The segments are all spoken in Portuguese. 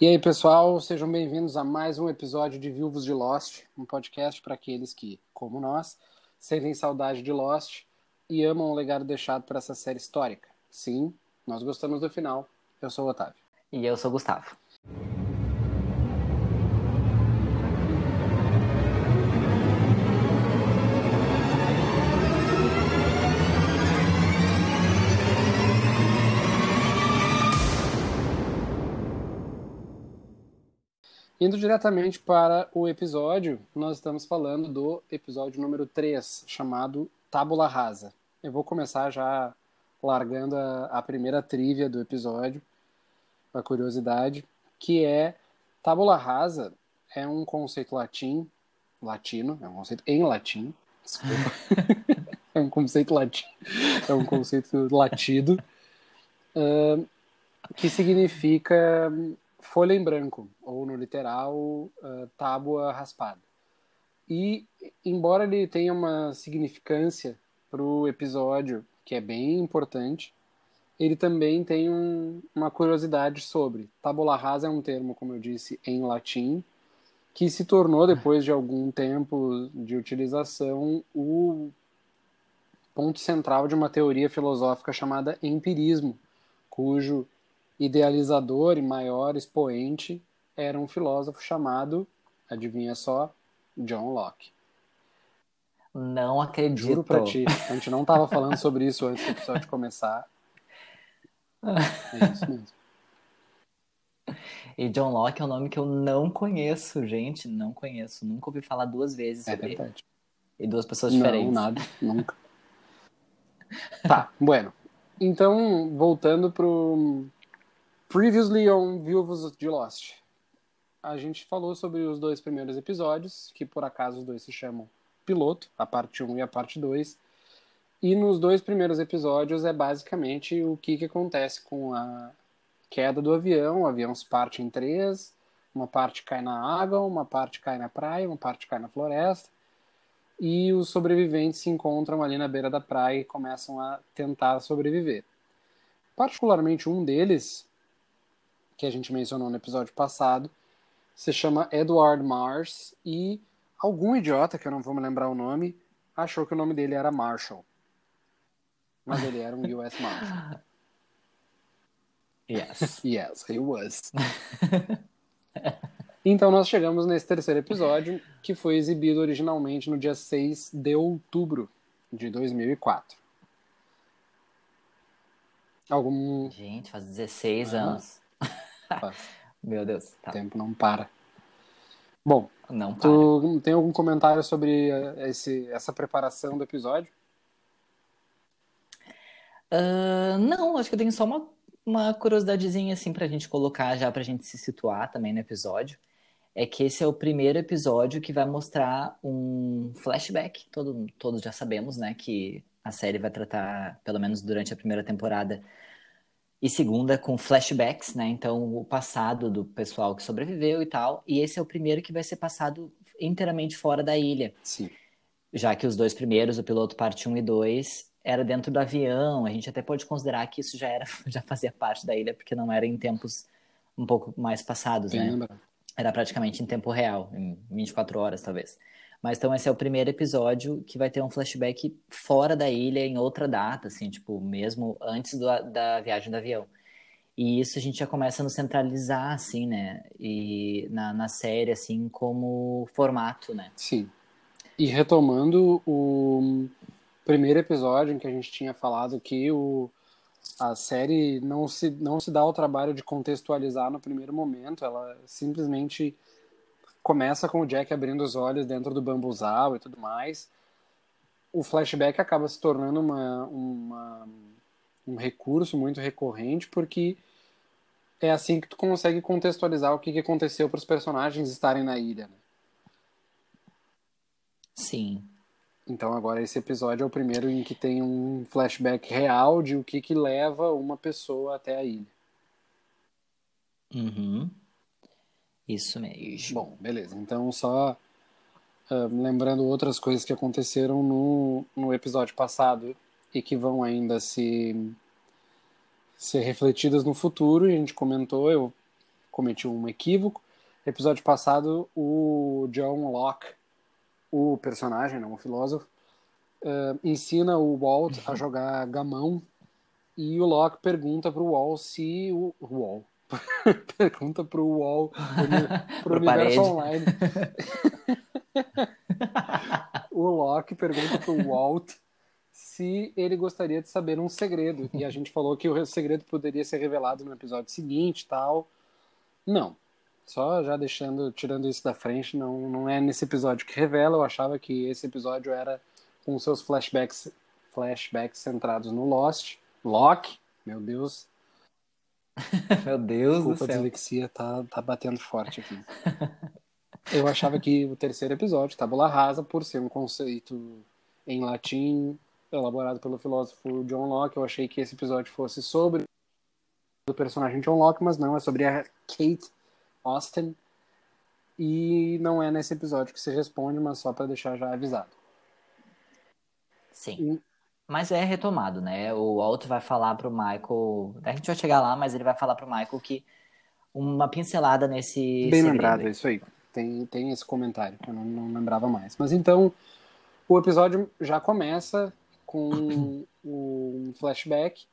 E aí, pessoal, sejam bem-vindos a mais um episódio de Viúvos de Lost, um podcast para aqueles que, como nós, sentem saudade de Lost e amam o legado deixado por essa série histórica. Sim, nós gostamos do final. Eu sou o Otávio. E eu sou o Gustavo. Indo diretamente para o episódio, nós estamos falando do episódio número 3, chamado Tábula Rasa. Eu vou começar já largando a, a primeira trivia do episódio, a curiosidade, que é Tábula Rasa é um conceito latim, latino, é um conceito em latim, desculpa, é um conceito latino, é um conceito latido, uh, que significa folha em branco, ou no literal, uh, tábua raspada. E, embora ele tenha uma significância para o episódio que é bem importante, ele também tem um, uma curiosidade sobre. Tábula rasa é um termo, como eu disse, em latim, que se tornou, depois de algum tempo de utilização, o ponto central de uma teoria filosófica chamada empirismo, cujo idealizador e maior expoente era um filósofo chamado, adivinha só, John Locke. Não acredito. Juro pra ti, a gente não estava falando sobre isso antes do episódio começar. É isso mesmo. E John Locke é um nome que eu não conheço, gente, não conheço. Nunca ouvi falar duas vezes é sobre verdade. ele. E duas pessoas diferentes. Não, nada, nunca. tá, bueno. Então, voltando pro Previously on Viúvos de Lost. A gente falou sobre os dois primeiros episódios, que por acaso os dois se chamam Piloto, a parte 1 e a parte 2. E nos dois primeiros episódios é basicamente o que, que acontece com a queda do avião. O avião se parte em três, uma parte cai na água, uma parte cai na praia, uma parte cai na floresta. E os sobreviventes se encontram ali na beira da praia e começam a tentar sobreviver. Particularmente um deles, que a gente mencionou no episódio passado, se chama Edward Mars e algum idiota, que eu não vou me lembrar o nome, achou que o nome dele era Marshall. Mas ele era um US Marshal. Yes. yes, he was. então nós chegamos nesse terceiro episódio, que foi exibido originalmente no dia 6 de outubro de 2004. Algum... Gente, faz 16 ah. anos. Meu Deus. Tá. O tempo não para. Bom, não para. tu tem algum comentário sobre eh, esse, essa preparação do episódio? Uh, não, acho que eu tenho só uma, uma curiosidadezinha assim pra gente colocar já pra gente se situar também no episódio. É que esse é o primeiro episódio que vai mostrar um flashback. Todo, todos já sabemos, né, que a série vai tratar, pelo menos durante a primeira temporada, e segunda com flashbacks, né? Então, o passado do pessoal que sobreviveu e tal. E esse é o primeiro que vai ser passado inteiramente fora da ilha. Sim. Já que os dois primeiros, o piloto parte 1 e 2, era dentro do avião. A gente até pode considerar que isso já era já fazia parte da ilha, porque não era em tempos um pouco mais passados, né? Lembrado. Era praticamente em tempo real, em 24 horas, talvez. Mas então esse é o primeiro episódio que vai ter um flashback fora da ilha, em outra data, assim, tipo, mesmo antes do, da viagem do avião. E isso a gente já começa a nos centralizar, assim, né? E na, na série, assim, como formato, né? Sim. E retomando o primeiro episódio em que a gente tinha falado que o, a série não se, não se dá o trabalho de contextualizar no primeiro momento, ela simplesmente começa com o Jack abrindo os olhos dentro do bambuzal e tudo mais. O flashback acaba se tornando uma, uma, um recurso muito recorrente porque é assim que tu consegue contextualizar o que, que aconteceu para os personagens estarem na ilha. Né? Sim. Então agora esse episódio é o primeiro em que tem um flashback real de o que, que leva uma pessoa até a ilha. Uhum. Isso mesmo. Bom, beleza. Então, só uh, lembrando outras coisas que aconteceram no, no episódio passado e que vão ainda se ser refletidas no futuro. E a gente comentou, eu cometi um equívoco. Episódio passado, o John Locke, o personagem, não o filósofo, uh, ensina o Walt a jogar gamão e o Locke pergunta para o Walt se o Walt pergunta para o Walt para o universo online. o Locke pergunta para o Walt se ele gostaria de saber um segredo e a gente falou que o segredo poderia ser revelado no episódio seguinte, tal. Não, só já deixando, tirando isso da frente, não, não é nesse episódio que revela. Eu achava que esse episódio era com seus flashbacks, flashbacks centrados no Lost. Loki, meu Deus. meu Deus Desculpa, do céu. a dislexia tá, tá batendo forte aqui. Eu achava que o terceiro episódio, Tabula Rasa, por ser um conceito em latim elaborado pelo filósofo John Locke, eu achei que esse episódio fosse sobre o personagem John Locke, mas não, é sobre a Kate Austin. E não é nesse episódio que se responde, mas só para deixar já avisado. Sim. Mas é retomado, né? O Walt vai falar pro Michael. A gente vai chegar lá, mas ele vai falar pro Michael que uma pincelada nesse. Bem lembrado, é isso aí. Tem, tem esse comentário, eu não, não lembrava mais. Mas então, o episódio já começa com um flashback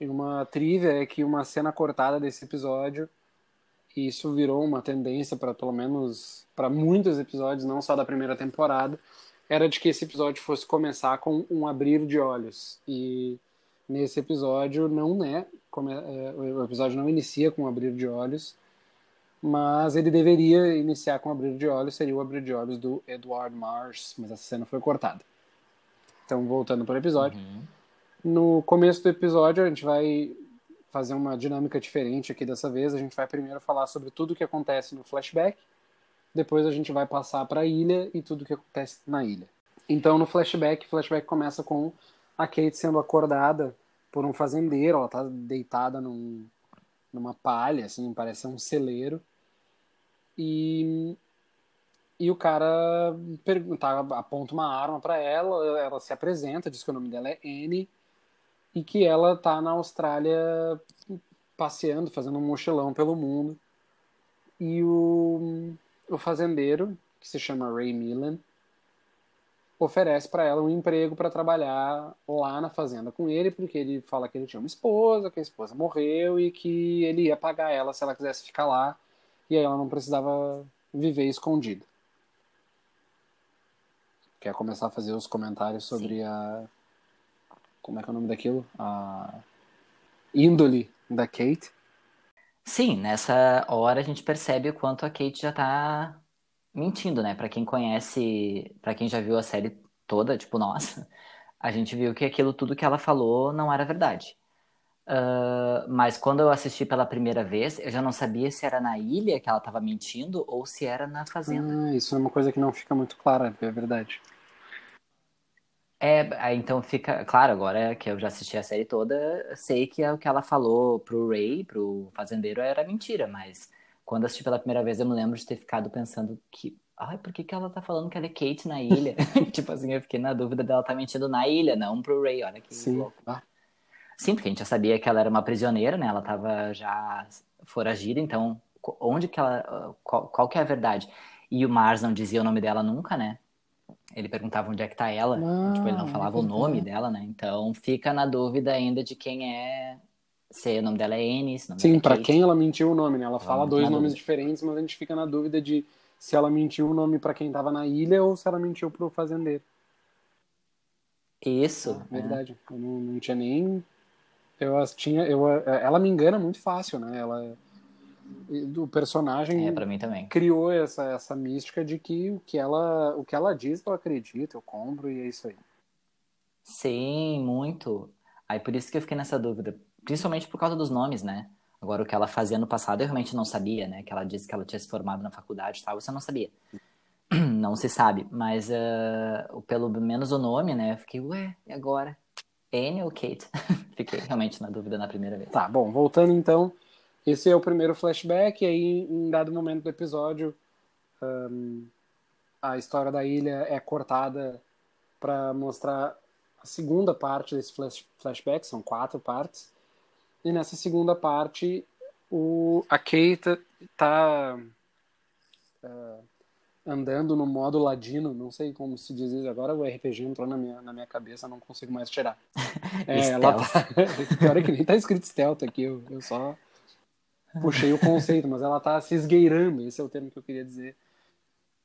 e uma trivia é que uma cena cortada desse episódio e isso virou uma tendência para pelo menos para muitos episódios, não só da primeira temporada, era de que esse episódio fosse começar com um abrir de olhos. E nesse episódio não é, é o episódio não inicia com um abrir de olhos, mas ele deveria iniciar com um abrir de olhos, seria o abrir de olhos do Edward Mars, mas essa cena foi cortada. Então, voltando para o episódio. Uhum. No começo do episódio, a gente vai fazer uma dinâmica diferente aqui dessa vez. A gente vai primeiro falar sobre tudo o que acontece no flashback, depois a gente vai passar para a ilha e tudo o que acontece na ilha. Então, no flashback, o flashback começa com a Kate sendo acordada por um fazendeiro. Ela está deitada num, numa palha, assim, parece um celeiro. E, e o cara pergunta, aponta uma arma para ela, ela se apresenta, diz que o nome dela é Annie e que ela tá na Austrália passeando, fazendo um mochilão pelo mundo. E o, o fazendeiro, que se chama Ray Millen, oferece para ela um emprego para trabalhar lá na fazenda com ele, porque ele fala que ele tinha uma esposa, que a esposa morreu e que ele ia pagar ela se ela quisesse ficar lá, e aí ela não precisava viver escondida. Quer começar a fazer os comentários sobre Sim. a como é que é o nome daquilo? A índole da Kate. Sim, nessa hora a gente percebe o quanto a Kate já tá mentindo, né? Para quem conhece, para quem já viu a série toda, tipo, nossa, a gente viu que aquilo tudo que ela falou não era verdade. Uh, mas quando eu assisti pela primeira vez, eu já não sabia se era na ilha que ela estava mentindo ou se era na fazenda. Ah, isso é uma coisa que não fica muito clara, é verdade. É, então fica claro agora que eu já assisti a série toda, sei que é o que ela falou pro Ray, pro fazendeiro, era mentira, mas quando assisti pela primeira vez eu me lembro de ter ficado pensando que, ai, por que, que ela tá falando que ela é Kate na ilha? tipo assim, eu fiquei na dúvida dela tá mentindo na ilha, não pro Ray, olha que Sim. louco. Sim, porque a gente já sabia que ela era uma prisioneira, né? Ela tava já foragida, então onde que ela, qual, qual que é a verdade? E o Mars não dizia o nome dela nunca, né? Ele perguntava onde é que tá ela, ah, tipo, ele não falava é o nome dela, né? Então fica na dúvida ainda de quem é. Se o nome dela é Annie, se o nome Sim, é para quem ela mentiu o nome, né? Ela fala dois nomes dúvida. diferentes, mas a gente fica na dúvida de se ela mentiu o nome para quem tava na ilha ou se ela mentiu pro fazendeiro. Isso. Ah, verdade. É. Eu não, não, tinha nem. Eu tinha. Eu, ela me engana muito fácil, né? Ela do personagem é, para mim também. criou essa, essa mística de que o que ela o que ela diz eu acredito, eu compro e é isso aí. Sim, muito. Aí por isso que eu fiquei nessa dúvida, principalmente por causa dos nomes, né? Agora o que ela fazia no passado eu realmente não sabia, né? Que ela disse que ela tinha se formado na faculdade e tal, você não sabia. Não se sabe, mas uh, pelo menos o nome, né? Eu fiquei, ué, e agora? Anne ou Kate? fiquei realmente na dúvida na primeira vez. Tá, bom, voltando então esse é o primeiro flashback, e aí, em dado momento do episódio, um, a história da ilha é cortada para mostrar a segunda parte desse flash, flashback, são quatro partes. E nessa segunda parte, o, a Kate tá uh, andando no modo ladino, não sei como se diz isso agora, o RPG entrou na minha, na minha cabeça, não consigo mais tirar. É, ela tá, pior é que nem tá escrito stealth aqui, eu, eu só puxei o conceito, mas ela tá se esgueirando, esse é o termo que eu queria dizer,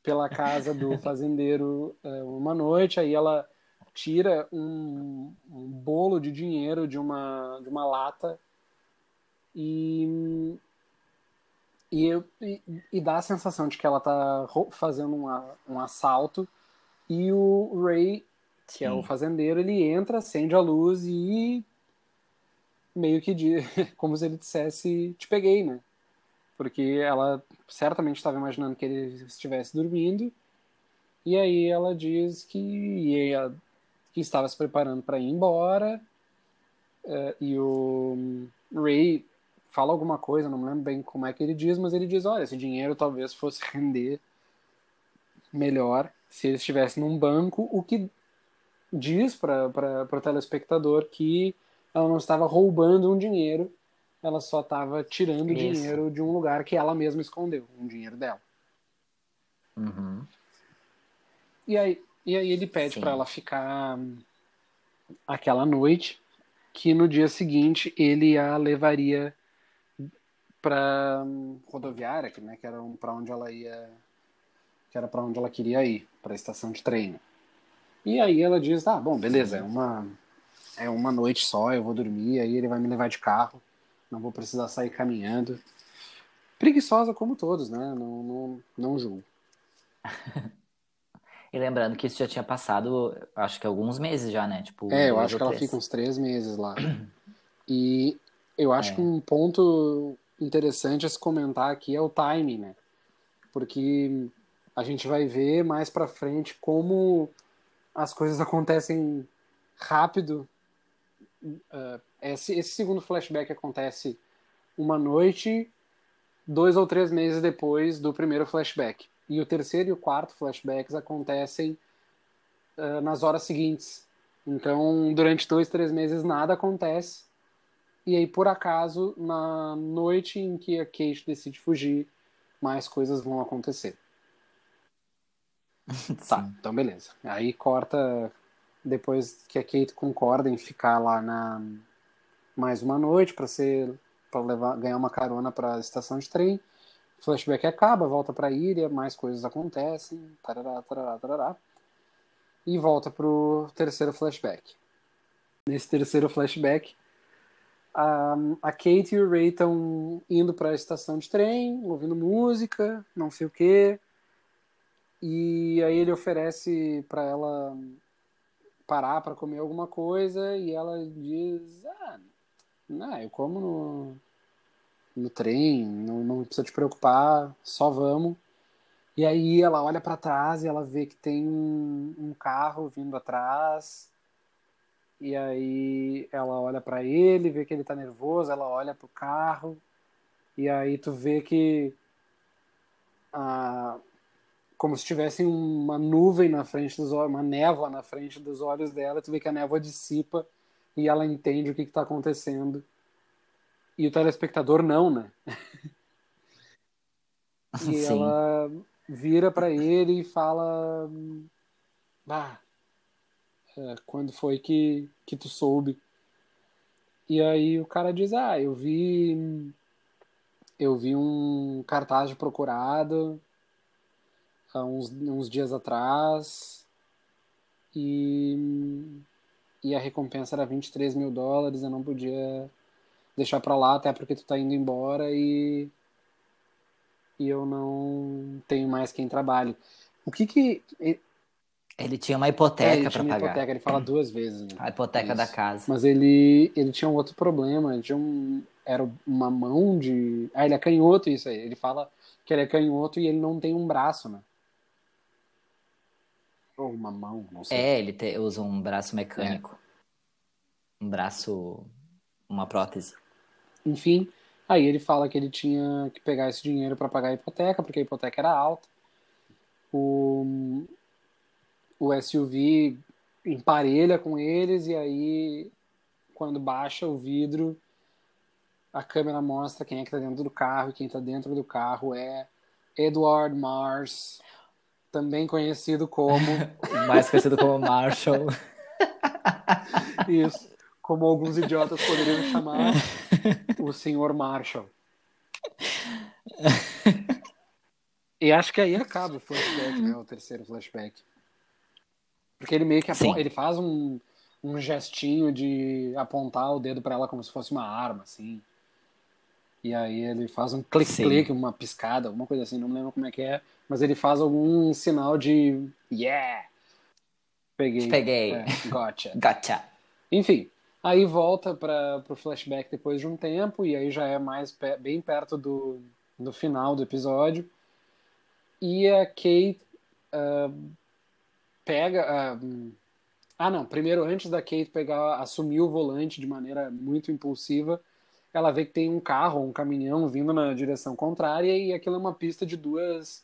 pela casa do fazendeiro uh, uma noite, aí ela tira um, um bolo de dinheiro de uma, de uma lata e, e, e, e, dá a sensação de que ela tá fazendo uma, um assalto e o Ray, que é o fazendeiro, ele entra, acende a luz e meio que diz, como se ele dissesse te peguei, né? Porque ela certamente estava imaginando que ele estivesse dormindo e aí ela diz que ia, que estava se preparando para ir embora uh, e o Ray fala alguma coisa, não me lembro bem como é que ele diz, mas ele diz, olha, esse dinheiro talvez fosse render melhor se ele estivesse num banco, o que diz para o telespectador que ela não estava roubando um dinheiro, ela só estava tirando Isso. dinheiro de um lugar que ela mesma escondeu, um dinheiro dela. Uhum. E, aí, e aí ele pede para ela ficar aquela noite, que no dia seguinte ele a levaria para rodoviária, que, né, que era para onde ela ia, que era para onde ela queria ir, para a estação de treino. E aí ela diz: "Ah, bom, beleza, é uma é uma noite só, eu vou dormir, aí ele vai me levar de carro, não vou precisar sair caminhando". Preguiçosa como todos, né? Não não, não julgo. E lembrando que isso já tinha passado, acho que alguns meses já, né? Tipo, é, eu acho que ela fica uns três meses lá. E eu acho é. que um ponto interessante a se comentar aqui é o timing, né? Porque a gente vai ver mais para frente como as coisas acontecem rápido. Uh, esse, esse segundo flashback acontece uma noite, dois ou três meses depois do primeiro flashback. E o terceiro e o quarto flashbacks acontecem uh, nas horas seguintes. Então, durante dois, três meses nada acontece. E aí, por acaso, na noite em que a Kate decide fugir, mais coisas vão acontecer. tá, então beleza. Aí corta depois que a Kate concorda em ficar lá na mais uma noite para ser para levar ganhar uma carona para a estação de trem. O flashback acaba, volta para a ilha, mais coisas acontecem, tarará, tarará, tarará. E volta pro terceiro flashback. Nesse terceiro flashback, a, a Kate e o Ray estão indo para a estação de trem, ouvindo música, não sei o quê. E aí ele oferece para ela parar para comer alguma coisa e ela diz: Ah, não, eu como no, no trem, não, não precisa te preocupar, só vamos. E aí ela olha para trás e ela vê que tem um, um carro vindo atrás e aí ela olha para ele, vê que ele tá nervoso, ela olha pro carro. E aí tu vê que ah, como se tivesse uma nuvem na frente dos olhos, uma névoa na frente dos olhos dela, tu vê que a névoa dissipa e ela entende o que está acontecendo. E o telespectador não, né? e Sim. ela vira para ele e fala: Bah, é, quando foi que, que tu soube? E aí o cara diz, ah, eu vi eu vi um cartaz de procurado há uns, uns dias atrás e, e a recompensa era 23 mil dólares, eu não podia deixar pra lá, até porque tu tá indo embora e, e eu não tenho mais quem trabalhe. O que que ele tinha uma hipoteca é, para pagar. Hipoteca, ele fala duas vezes. Né? A hipoteca Isso. da casa. Mas ele, ele tinha um outro problema. Ele tinha um, era uma mão de. Ah, ele é canhoto, isso aí. Ele fala que ele é canhoto e ele não tem um braço, né? Ou uma mão, não sei. É, ele te, usa um braço mecânico. É. Um braço. Uma prótese. Enfim, aí ele fala que ele tinha que pegar esse dinheiro para pagar a hipoteca, porque a hipoteca era alta. O, o SUV emparelha com eles e aí quando baixa o vidro a câmera mostra quem é que tá dentro do carro, e quem tá dentro do carro é Edward Mars, também conhecido como. Mais conhecido como Marshall. Isso. Como alguns idiotas poderiam chamar o senhor Marshall. E acho que aí acaba o flashback, né? O terceiro flashback. Porque ele meio que ele faz um, um gestinho de apontar o dedo para ela como se fosse uma arma, assim. E aí ele faz um clique-clique, uma piscada, alguma coisa assim, não me lembro como é que é. Mas ele faz algum sinal de yeah! Peguei. Peguei. É, gotcha. Gotcha. Enfim, aí volta para o flashback depois de um tempo, e aí já é mais bem perto do, do final do episódio. E a Kate ah, pega. ah, ah, não, primeiro, antes da Kate pegar, assumir o volante de maneira muito impulsiva, ela vê que tem um carro, um caminhão vindo na direção contrária, e aquilo é uma pista de duas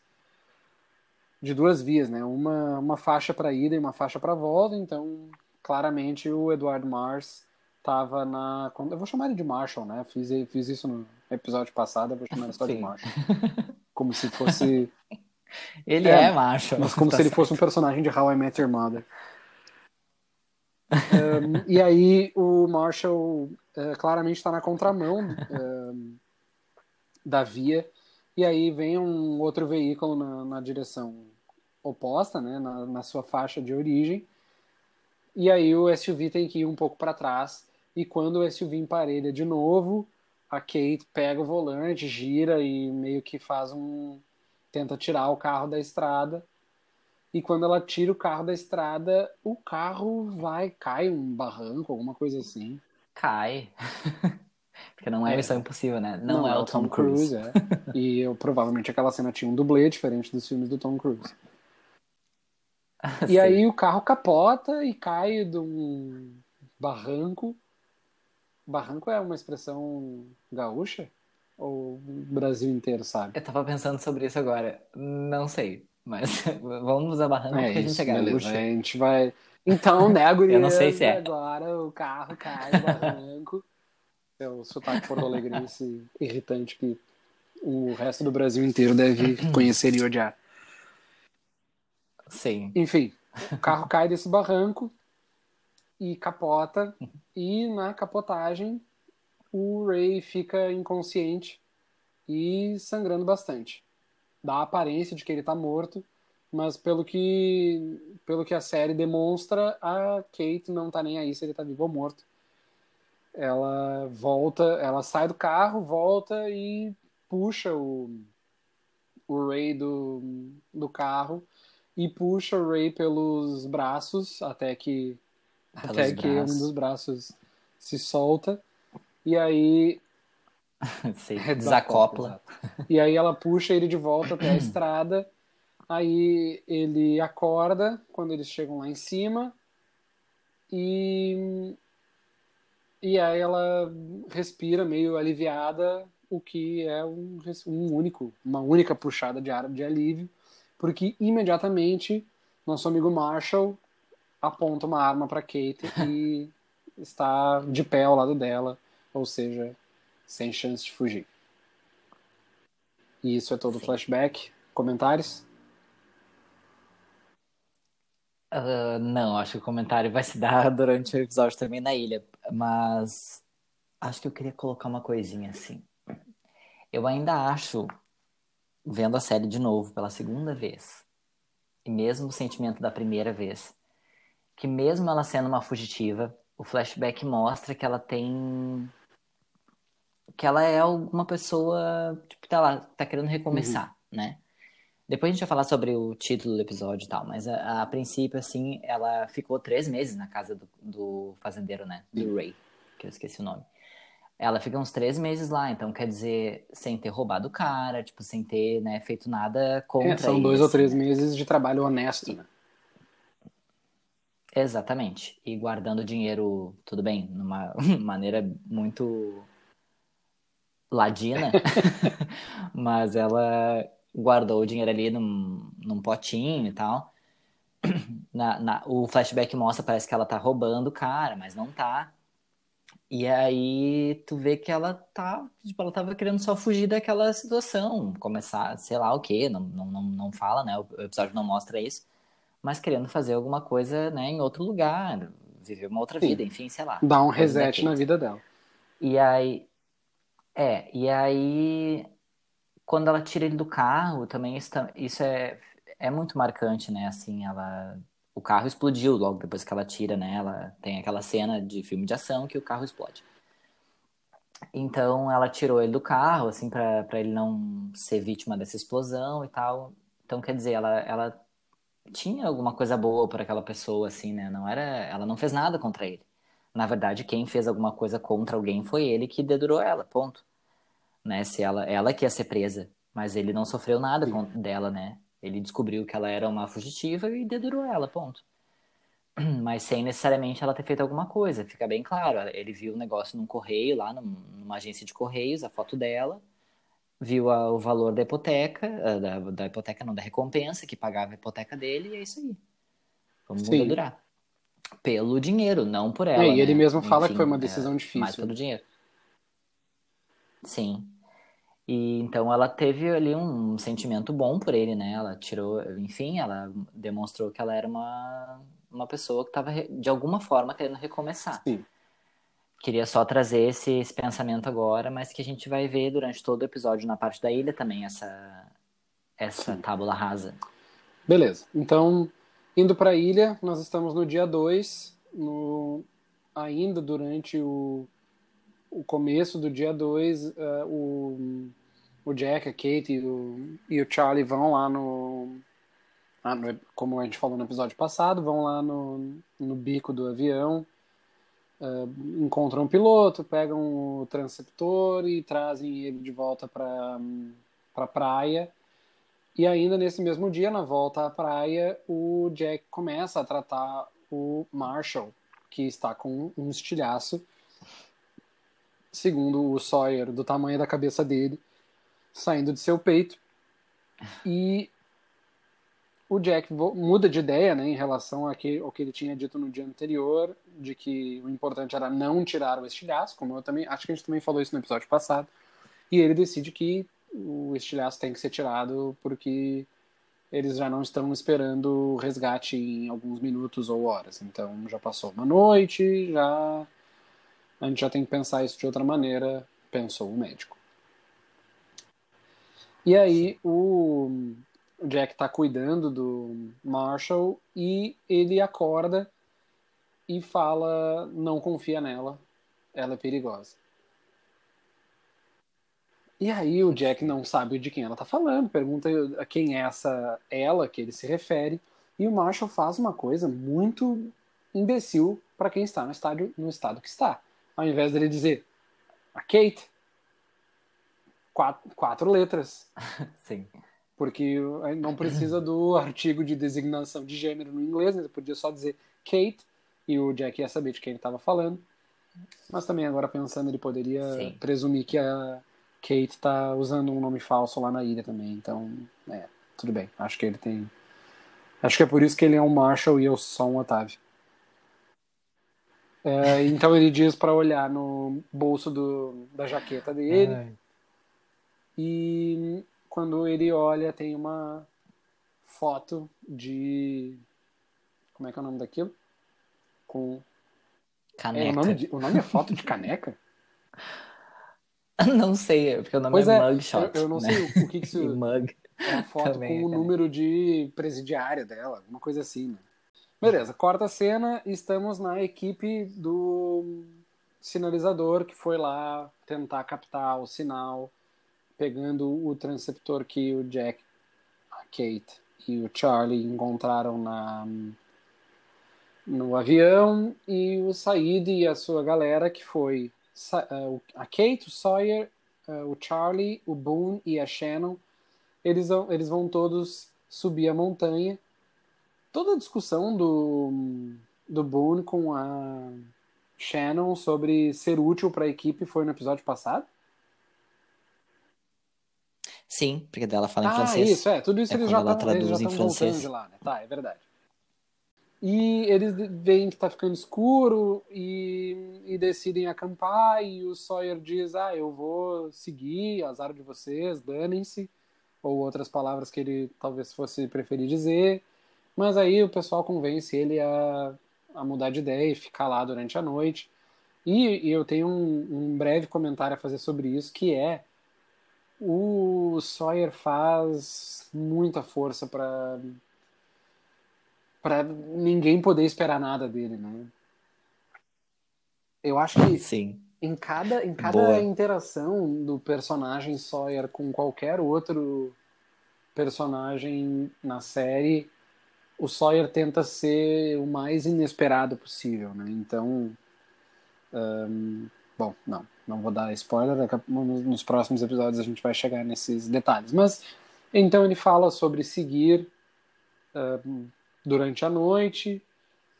de duas vias, né? Uma, uma faixa para ida e uma faixa para volta, então claramente o Edward Mars estava na. Eu vou chamar ele de Marshall, né? Fiz, fiz isso no episódio passado, eu vou chamar ele só de. Marshall. Como se fosse. Ele É, é, Marshall. Mas como Tá se ele certo. fosse um personagem de How I Met Your Mother. Um, e aí o Marshall eh, claramente está na contramão um, da via. E aí vem um outro veículo na, na direção oposta, né, na, na sua faixa de origem. E aí o SUV tem que ir um pouco para trás. E quando o SUV emparelha de novo, a Kate pega o volante, gira e meio que faz um. tenta tirar o carro da estrada. E quando ela tira o carro da estrada, o carro vai, cai um barranco, alguma coisa assim. Cai. Porque não é, É. Missão Impossível, né? Não, é o Tom, Cruise. é. E eu, provavelmente aquela cena tinha um dublê diferente dos filmes do Tom Cruise. E Sim. aí o carro capota e cai de um barranco. Barranco é uma expressão gaúcha? Ou o Brasil inteiro sabe? Eu tava pensando sobre isso agora. Não sei. Mas vamos usar barranco É porque a isso, gente é beleza. gaúcho. A gente vai. Então, né, gurias, Eu não sei se é. agora o carro cai no barranco. É o sotaque porto-alegrense irritante que o resto do Brasil inteiro deve conhecer e odiar. Sim. Enfim, o carro cai desse barranco e capota. E na capotagem, o Ray fica inconsciente e sangrando bastante. Dá a aparência de que ele tá morto, mas pelo que, pelo que a série demonstra, a Kate não tá nem aí se ele tá vivo ou morto. Ela volta, ela sai do carro, volta e puxa o, o Ray do, do carro e puxa o Ray pelos braços até que Pelos até que um dos braços se solta e aí Sim. É, Desacopla. exato. E aí ela puxa ele de volta até a estrada. Aí ele acorda quando eles chegam lá em cima. E e aí ela respira meio aliviada, o que é um, um único, uma única puxada de ar de alívio, porque imediatamente nosso amigo Marshall aponta uma arma para Kate e está de pé ao lado dela, ou seja, sem chance de fugir. E isso é todo o flashback. Comentários? Ah, não, acho que o comentário vai se dar durante o episódio também na ilha. Mas acho que eu queria colocar uma coisinha assim. Eu ainda acho, vendo a série de novo pela segunda vez, e mesmo o sentimento da primeira vez, que mesmo ela sendo uma fugitiva, o flashback mostra que ela tem. que ela é alguma pessoa, tipo, tá lá, tá querendo recomeçar, né? Depois a gente vai falar sobre o título do episódio e tal, mas a, a princípio, assim, ela ficou três meses na casa do, do fazendeiro, né? Do Ray, que eu esqueci o nome. Ela fica uns três meses lá, então quer dizer, sem ter roubado o cara, tipo, sem ter, né, feito nada contra É, são ele, dois ou três né? meses de trabalho honesto, né? Exatamente. E guardando dinheiro, tudo bem, numa maneira muito ladina, mas ela guardou o dinheiro ali num, num potinho e tal. Na, na- o flashback mostra, parece que ela tá roubando o cara, mas não tá. E aí tu vê que ela tá, tipo, ela tava querendo só fugir daquela situação, começar, sei lá o quê, não, não, não, não fala, né? O episódio não mostra isso, mas querendo fazer alguma coisa, né, em outro lugar, viver uma outra Sim. vida, enfim, sei lá. Dar um reset na vida dela. E aí, é, e aí quando ela tira ele do carro, também isso, isso é, é muito marcante, né? Assim, ela o carro explodiu logo depois que ela tira, né? Ela tem aquela cena de filme de ação que o carro explode. Então ela tirou ele do carro, assim, para ele não ser vítima dessa explosão e tal. Então, quer dizer, ela, ela tinha alguma coisa boa por aquela pessoa, assim, né? Não era, ela não fez nada contra ele. Na verdade, quem fez alguma coisa contra alguém foi ele que dedurou ela, ponto né? Se ela, ela que ia ser presa, mas ele não sofreu nada com, dela, né? Ele descobriu que ela era uma fugitiva e dedurou ela, ponto. Mas sem necessariamente ela ter feito alguma coisa, fica bem claro. Ele viu o negócio num correio, lá numa agência de correios, a foto dela, viu a, o valor da hipoteca, ah, da, da, hipoteca não, da recompensa que pagava a hipoteca dele, e é isso aí. Vamos Sim. dedurar. Pelo dinheiro, não por ela. É, e ele né? mesmo fala Enfim, que foi uma decisão é, difícil. Mais pelo dinheiro. Sim. E então ela teve ali um sentimento bom por ele, né? Ela tirou, enfim, ela demonstrou que ela era uma, uma pessoa que estava de alguma forma querendo recomeçar. Sim. Queria só trazer esse, esse pensamento agora, mas que a gente vai ver durante todo o episódio na parte da ilha também essa essa Sim. tábula rasa. Beleza. Então, indo para a ilha, nós estamos no dia 2, no ainda durante o o começo do dia 2, uh, eh, o o Jack, a Kate e o, e o Charlie vão lá no, no, Como a gente falou no episódio passado, vão lá no, no bico do avião, uh, encontram o piloto, pegam o transceptor e trazem ele de volta para a praia. E ainda nesse mesmo dia, na volta à praia, o Jack começa a tratar o Marshall, que está com um estilhaço, segundo o Sawyer, do tamanho da cabeça dele saindo de seu peito. E o Jack muda de ideia né, em relação ao que, ao que ele tinha dito no dia anterior, de que o importante era não tirar o estilhaço, como eu também acho que a gente também falou isso no episódio passado. E ele decide que o estilhaço tem que ser tirado porque eles já não estão esperando o resgate em alguns minutos ou horas. Então já passou uma noite, já a gente já tem que pensar isso de outra maneira, pensou o médico. E aí o, Jack tá cuidando do Marshall e ele acorda e fala: não confia nela, ela é perigosa. E aí o Jack não sabe de quem ela tá falando, pergunta a quem é essa ela que ele se refere, e o Marshall faz uma coisa muito imbecil para quem está no, estádio, no estado que está. Ao invés dele dizer a Kate, quatro, quatro letras. Sim. Porque não precisa do artigo de designação de gênero no inglês, né? ele podia só dizer Kate e o Jack ia saber de quem ele estava falando. Mas também agora pensando, ele poderia Sim. presumir que a Kate está usando um nome falso lá na ilha também. Então, é, tudo bem. Acho que ele tem. Acho que é por isso que ele é um Marshall e eu só um Otávio. É, então ele diz para olhar no bolso do, da jaqueta dele. Ai. E quando ele olha, tem uma foto de. Como é que é o nome daquilo? Com. Caneca. É, o, nome de... o nome é foto de caneca? não sei, porque o nome pois é, é mugshot. Eu, eu não né? sei o que, que isso. mug. É uma foto Também com é o número de presidiária dela, alguma coisa assim. Né? Beleza, quarta cena, estamos na equipe do sinalizador que foi lá tentar captar o sinal pegando o transceptor que o Jack, a Kate e o Charlie encontraram na no avião e o Said e a sua galera que foi uh, a Kate, o Sawyer, uh, o Charlie, o Boone e a Shannon eles vão, eles vão todos subir a montanha. Toda a discussão do do Boone com a Shannon sobre ser útil para a equipe foi no episódio passado Sim, porque dela fala em ah, francês. isso, é. Tudo isso é eles já estão traduz eles já em francês. de lá, né? Tá, é verdade. E eles veem que está ficando escuro e, e, decidem acampar. E o Sawyer diz: Ah, eu vou seguir, azar de vocês, danem-se. Ou outras palavras que ele talvez fosse preferir dizer. Mas aí o pessoal convence ele a, a mudar de ideia e ficar lá durante a noite. E, e eu tenho um, um breve comentário a fazer sobre isso, que é o Sawyer faz muita força para para ninguém poder esperar nada dele, né? Eu acho que Sim. em cada, em cada interação do personagem Sawyer com qualquer outro personagem na série, o Sawyer tenta ser o mais inesperado possível, né? Então, um, bom, não, não vou dar spoiler, nos próximos episódios a gente vai chegar nesses detalhes. Mas, então ele fala sobre seguir um, durante a noite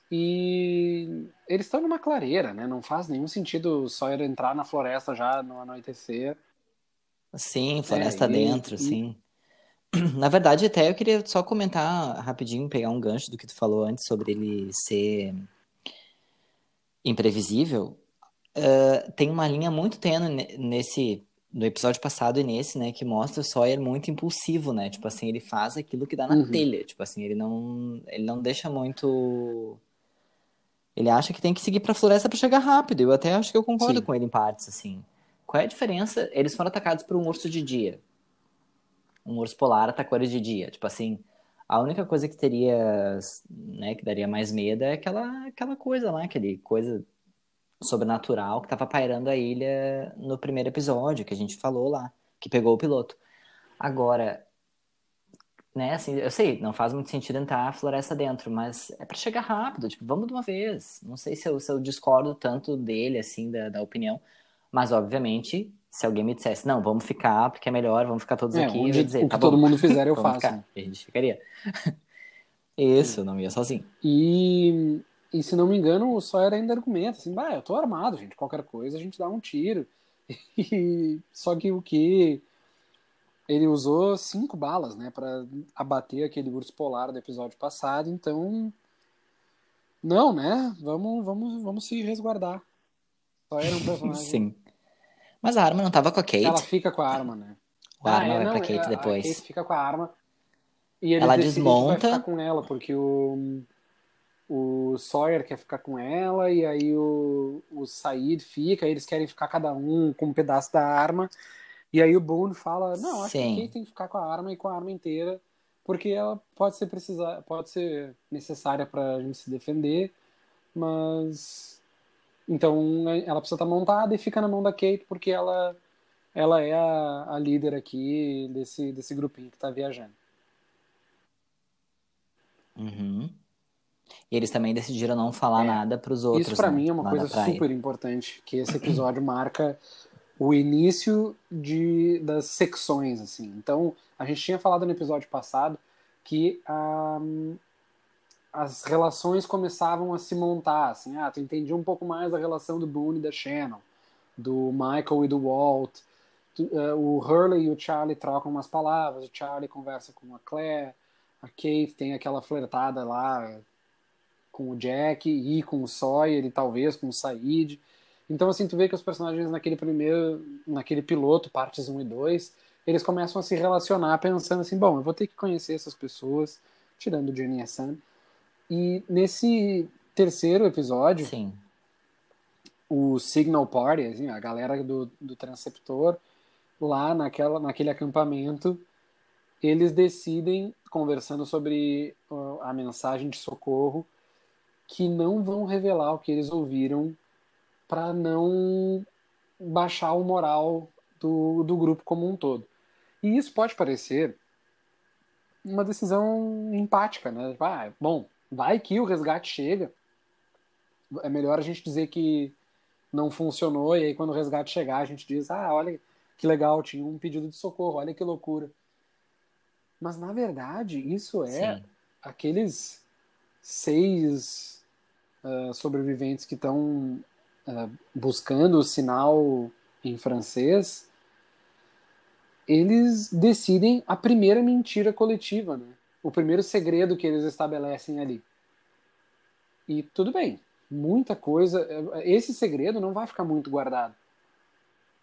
e eles estão numa clareira, né? Não faz nenhum sentido o Sawyer entrar na floresta já no anoitecer. Sim, floresta é, dentro, e, sim. Na verdade, até eu queria só comentar rapidinho, pegar um gancho do que tu falou antes sobre ele ser imprevisível. Uh, tem uma linha muito tênue nesse no episódio passado e nesse, né, que mostra o Sawyer muito impulsivo, né? Tipo assim, ele faz aquilo que dá na uhum. telha, tipo assim, ele não ele não deixa muito ele acha que tem que seguir para floresta para chegar rápido. Eu até acho que eu concordo Sim. com ele em partes assim. Qual é a diferença? Eles foram atacados por um urso de dia. Um urso polar atacou eles de dia, tipo assim, a única coisa que teria, né, que daria mais medo é aquela aquela coisa lá, aquele coisa sobrenatural que estava pairando a ilha no primeiro episódio, que a gente falou lá, que pegou o piloto. Agora, né, assim, eu sei, não faz muito sentido entrar a floresta dentro, mas é para chegar rápido, tipo, vamos de uma vez. Não sei se eu, se eu discordo tanto dele, assim, da, da opinião, mas obviamente, se alguém me dissesse, não, vamos ficar, porque é melhor, vamos ficar todos é, aqui, onde, eu ia dizer, o tá que bom, todo mundo fizer eu faço. Ficar. A gente ficaria. Isso, não ia sozinho. E e se não me engano, o Sawyer ainda argumenta assim, bah, eu tô armado, gente, qualquer coisa a gente dá um tiro. E, só que o que ele usou cinco balas, né, para abater aquele urso polar do episódio passado, então não, né? Vamos, vamos, vamos se resguardar. Sawyer é um personagem. Sim. Mas a arma não tava com a Kate. Ela fica com a arma, né? A arma ah, é, vai não, pra Kate é, depois. A Kate fica com a arma. E ele ela desmonta. Vai ficar com ela, porque o o Sawyer quer ficar com ela, e aí o, o Said fica, eles querem ficar cada um com um pedaço da arma, e aí o Boone fala, não, acho Sim. que quem tem que ficar com a arma e com a arma inteira, porque ela pode ser precisar, pode ser necessária para a gente se defender, mas então ela precisa estar montada e fica na mão da Kate porque ela ela é a, a líder aqui desse desse grupinho que está viajando. Uhum. E eles também decidiram não falar é. nada para os outros. Isso para né? mim é uma coisa super importante, que esse episódio marca o início de, das secções, assim. Então, a gente tinha falado no episódio passado que um, as relações começavam a se montar, assim, ah, tu entendia um pouco mais a relação do Boone e da Shannon, do Michael e do Walt, tu, uh, o Hurley e o Charlie trocam umas palavras, o Charlie conversa com a Claire, a Kate tem aquela flertada lá com o Jack e com o Sawyer e talvez com o Said. Então, assim, tu vê que os personagens naquele primeiro, naquele piloto, partes 1 e 2, eles começam a se relacionar pensando assim, bom, eu vou ter que conhecer essas pessoas, tirando o Jenny e Sam. E nesse terceiro episódio, Sim. o Signal Party, assim, a galera do, do transceptor, lá naquela, naquele acampamento, eles decidem, conversando sobre uh, a mensagem de socorro, que não vão revelar o que eles ouviram para não baixar o moral do, do grupo como um todo. E isso pode parecer uma decisão empática, né? Ah, bom, vai que o resgate chega. É melhor a gente dizer que não funcionou e aí quando o resgate chegar a gente diz: ah, olha que legal, tinha um pedido de socorro, olha que loucura. Mas na verdade isso é Sim. aqueles seis uh, sobreviventes que estão uh, buscando o sinal em francês, eles decidem a primeira mentira coletiva, né? o primeiro segredo que eles estabelecem ali. E tudo bem, muita coisa. Esse segredo não vai ficar muito guardado.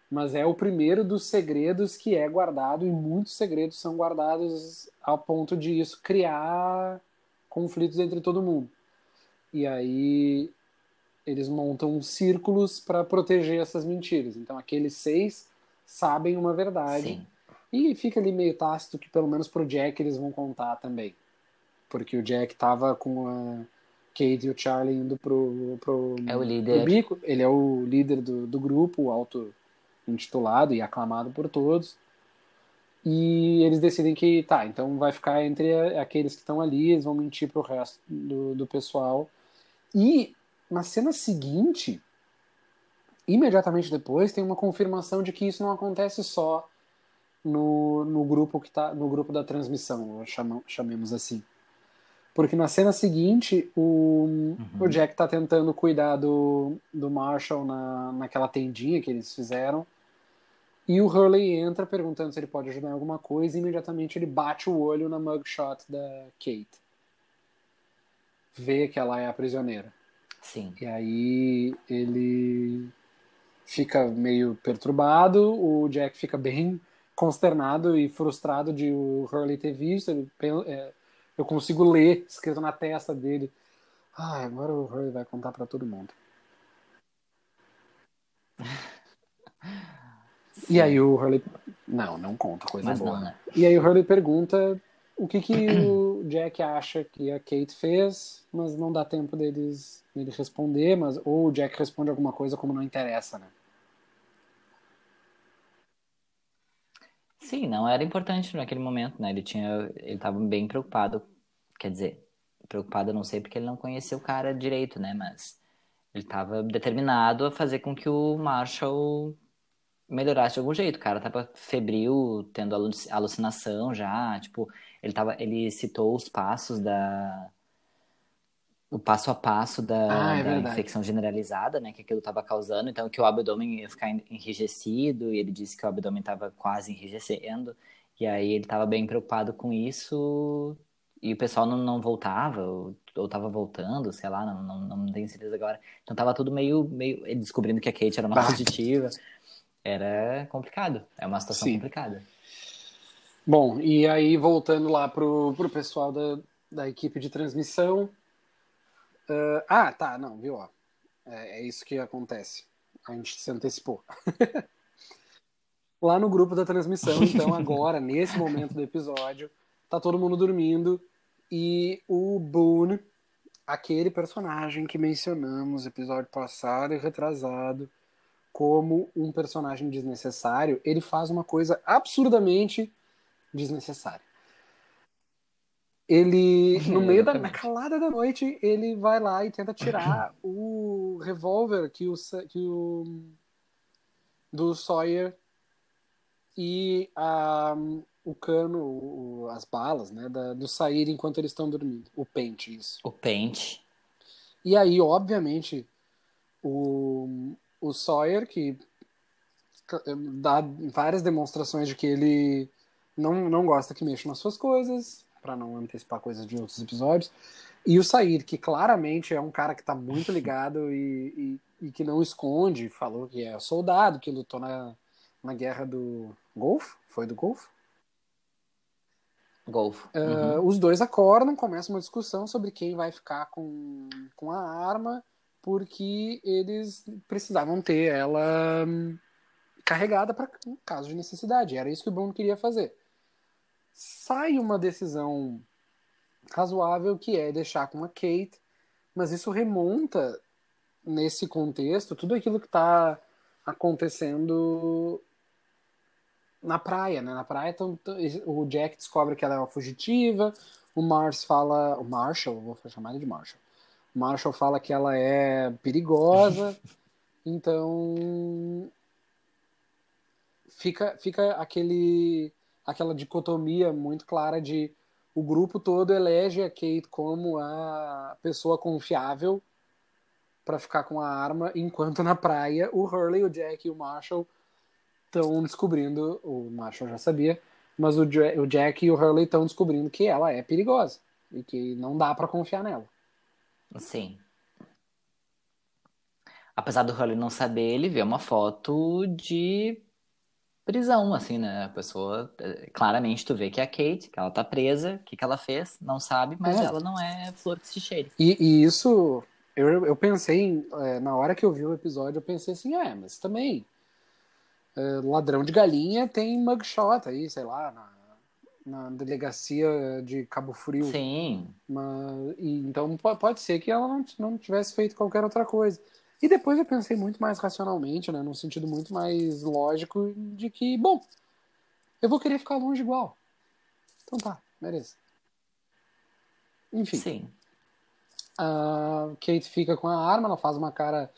Mas é o primeiro dos segredos que é guardado, e muitos segredos são guardados ao ponto de isso criar conflitos entre todo mundo. E aí eles montam círculos para proteger essas mentiras. Então aqueles seis sabem uma verdade. Sim. E fica ali meio tácito que pelo menos pro Jack eles vão contar também. Porque o Jack tava com a Kate e o Charlie indo pro, pro, é o líder. Pro bico. Ele é o líder do, do grupo, o auto-intitulado e aclamado por todos. E eles decidem que, tá, então vai ficar entre aqueles que estão ali, eles vão mentir pro resto do, do pessoal. E na cena seguinte, imediatamente depois, tem uma confirmação de que isso não acontece só no, no grupo que tá no grupo da transmissão, chamemos assim. Porque na cena seguinte, o, uhum. o Jack tá tentando cuidar do, do Marshall na, naquela tendinha que eles fizeram. E o Hurley entra perguntando se ele pode ajudar em alguma coisa e imediatamente ele bate o olho na mugshot da Kate. Vê que ela é a prisioneira. Sim. E aí ele fica meio perturbado, o Jack fica bem consternado e frustrado de o Hurley ter visto. Ele, é, eu consigo ler escrito na testa dele. Ah, agora o Hurley vai contar para todo mundo. Sim. E aí o Hurley. Não, não conta coisa Mas boa. Não, né? E aí o Hurley pergunta o que, que o Jack acha que a Kate fez, mas não dá tempo deles dele responder, mas ou o Jack responde alguma coisa como não interessa, né? Sim, não era importante naquele momento, né? Ele tinha, ele estava bem preocupado, quer dizer, preocupado não sei porque ele não conhecia o cara direito, né? Mas ele estava determinado a fazer com que o Marshall melhorasse de algum jeito. O cara tava febril, tendo alucinação já, tipo, ele tava, ele citou os passos da o passo a passo da, ah, é da infecção generalizada, né, que aquilo estava causando, então que o abdômen ia ficar enrijecido, e ele disse que o abdômen estava quase enrijecendo, e aí ele estava bem preocupado com isso, e o pessoal não, não voltava, ou, estava voltando, sei lá, não, não, não tenho certeza agora. Então tava tudo meio, meio ele descobrindo que a Kate era uma positiva. Era complicado, é uma situação Sim. complicada. Bom, e aí voltando lá pro, pro pessoal da, da equipe de transmissão, Uh, ah, tá, não, viu? Ó. É, é, isso que acontece. A gente se antecipou. Lá no grupo da transmissão, então, agora, nesse momento do episódio, tá todo mundo dormindo e o Boone, aquele personagem que mencionamos episódio passado e retrasado como um personagem desnecessário, ele faz uma coisa absurdamente desnecessária ele, no meio da na calada da noite, ele vai lá e tenta tirar o revólver que o, que o do Sawyer e a, o cano, o, as balas, né, da, do sair enquanto eles estão dormindo. O pente, isso. O pente. E aí, obviamente, o, o Sawyer, que dá várias demonstrações de que ele não, não gosta que mexam nas suas coisas, para não antecipar coisas de outros episódios. E o Sair, que claramente é um cara que está muito ligado e, e, e, que não esconde, falou que é soldado, que lutou na, na guerra do Golfo. Foi do Golfo? Golfo. Uh, uhum. Os dois acordam, começa uma discussão sobre quem vai ficar com, com a arma, porque eles precisavam ter ela hum, carregada para caso de necessidade. Era isso que o Bruno queria fazer sai uma decisão razoável que é deixar com a Kate, mas isso remonta nesse contexto tudo aquilo que está acontecendo na praia, né? Na praia então, o Jack descobre que ela é uma fugitiva, o Mars fala, o Marshall, vou chamar ele de Marshall. O Marshall fala que ela é perigosa, então fica fica aquele aquela dicotomia muito clara de o grupo todo elege a Kate como a pessoa confiável para ficar com a arma, enquanto na praia o Hurley, o Jack e o Marshall estão descobrindo, o Marshall já sabia, mas o, o Jack e o Hurley estão descobrindo que ela é perigosa e que não dá para confiar nela. Sim. apesar do Hurley não saber, ele vê uma foto de prisão, assim, né? A pessoa, eh, claramente, tu vê que é a Kate, que ela tá presa, o que, que ela fez, não sabe, mas É. ela não é flor que se cheire. E, e isso, eu, eu pensei, em, é, na hora que eu vi o episódio, eu pensei assim, é, mas também, é, ladrão de galinha tem mugshot aí, sei lá, na, na delegacia de Cabo Frio. Sim, Mas, e, então po- pode ser que ela não, não tivesse feito qualquer outra coisa. E depois eu pensei muito mais racionalmente, né, num sentido muito mais lógico de que, bom, eu vou querer ficar longe igual. Então tá, beleza. Enfim, sim. a Kate fica com a arma, ela faz uma cara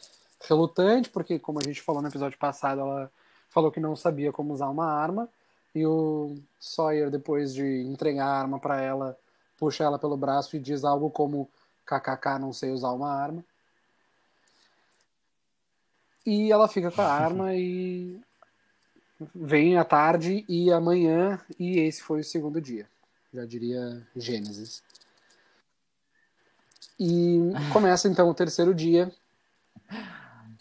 relutante, porque, como a gente falou no episódio passado, ela falou que não sabia como usar uma arma. E o Sawyer, depois de entregar a arma para ela, puxa ela pelo braço e diz algo como: KKK, não sei usar uma arma. E ela fica com a arma e vem a tarde e amanhã, e esse foi o segundo dia. Já diria Gênesis. E começa então o terceiro dia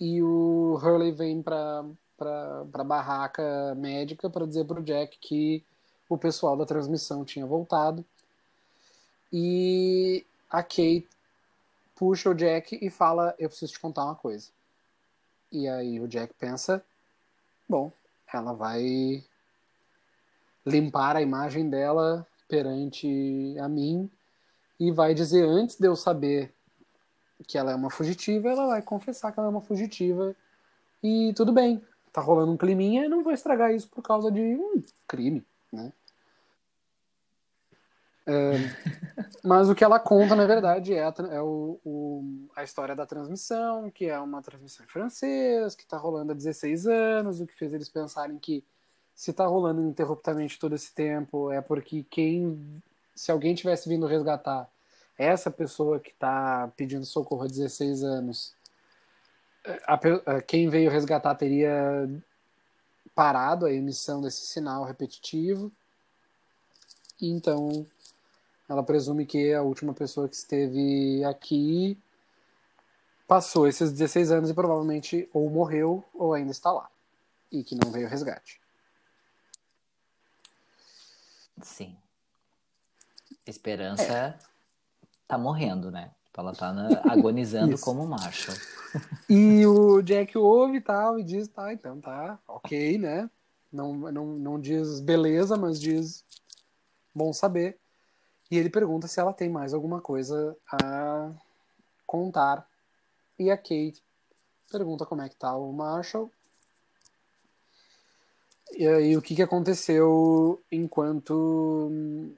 e o Hurley vem para para barraca médica para dizer pro Jack que o pessoal da transmissão tinha voltado e a Kate puxa o Jack e fala eu preciso te contar uma coisa e aí o Jack pensa bom ela vai limpar a imagem dela perante a mim e vai dizer antes de eu saber que ela é uma fugitiva, ela vai confessar que ela é uma fugitiva e tudo bem. Tá rolando um climinha e não vou estragar isso por causa de um crime, né? É, mas o que ela conta, na verdade, é, a, é o, o- a história da transmissão, que é uma transmissão em francês, que tá rolando há 16 anos, o que fez eles pensarem que se tá rolando ininterruptamente todo esse tempo é porque quem se alguém tivesse vindo resgatar essa pessoa que está pedindo socorro há 16 anos, a a- quem veio resgatar teria parado a emissão desse sinal repetitivo. Então ela presume que a última pessoa que esteve aqui passou esses 16 anos e provavelmente ou morreu ou ainda está lá. E que não veio resgate. Sim. Esperança tá morrendo, né? Ela tá na- agonizando como Marshall. E o Jack ouve e tal, e diz, tá, então tá, ok, né? Não, não, não diz beleza, mas diz bom saber. E ele pergunta se ela tem mais alguma coisa a contar. E a Kate pergunta como é que tá o Marshall. E aí o que, que aconteceu enquanto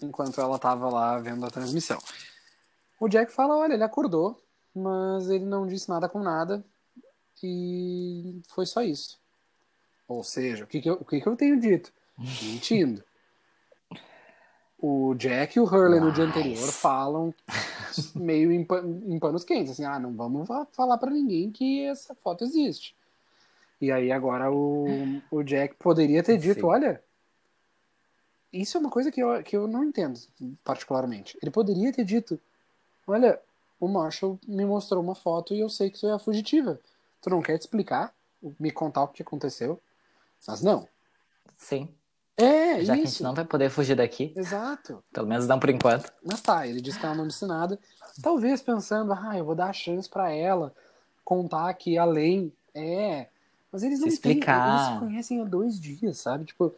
enquanto ela tava lá vendo a transmissão. O Jack fala, olha, ele acordou, mas ele não disse nada com nada e foi só isso. Ou seja, o que, que, eu, o que, que eu tenho dito? Mentindo. O Jack e o Hurley no dia anterior falam meio em, pa- em panos quentes, assim, ah, não vamos fa- falar pra ninguém que essa foto existe. E aí agora o, o Jack poderia ter dito, Sim. olha, isso é uma coisa que eu, que eu não entendo particularmente. Ele poderia ter dito, olha, o Marshall me mostrou uma foto e eu sei que tu é a fugitiva. Tu não quer te explicar? Me contar o que aconteceu? Mas não. Sim. É, Já que a isso. gente não vai poder fugir daqui, Exato. pelo menos não por enquanto. Mas tá, ele disse que ela não disse nada. Talvez pensando, ah, eu vou dar a chance pra ela contar que além. É. Mas eles Se não têm. explicar. Eles se conhecem há dois dias, sabe? Tipo.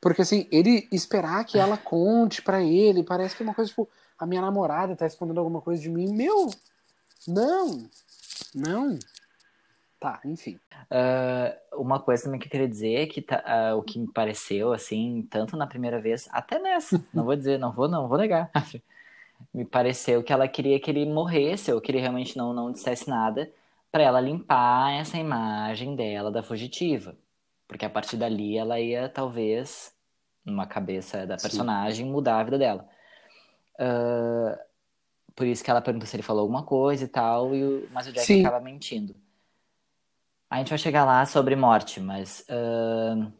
Porque assim, ele esperar que ela conte pra ele, parece que é uma coisa, tipo, a minha namorada tá escondendo alguma coisa de mim. Meu! Não! Não! Tá, enfim. Ah, uma coisa também que eu queria dizer é que tá- ah, o que me pareceu, assim, tanto na primeira vez, até nessa, não vou dizer, não vou, não vou negar. Me pareceu que ela queria que ele morresse, ou que ele realmente não, não dissesse nada, pra ela limpar essa imagem dela da fugitiva. Porque a partir dali ela ia, talvez, numa cabeça da Sim. personagem, mudar a vida dela. Ah, por isso que ela pergunta se ele falou alguma coisa e tal, e o- mas o Jack Sim. acaba mentindo. A gente vai chegar lá sobre morte, mas ahn,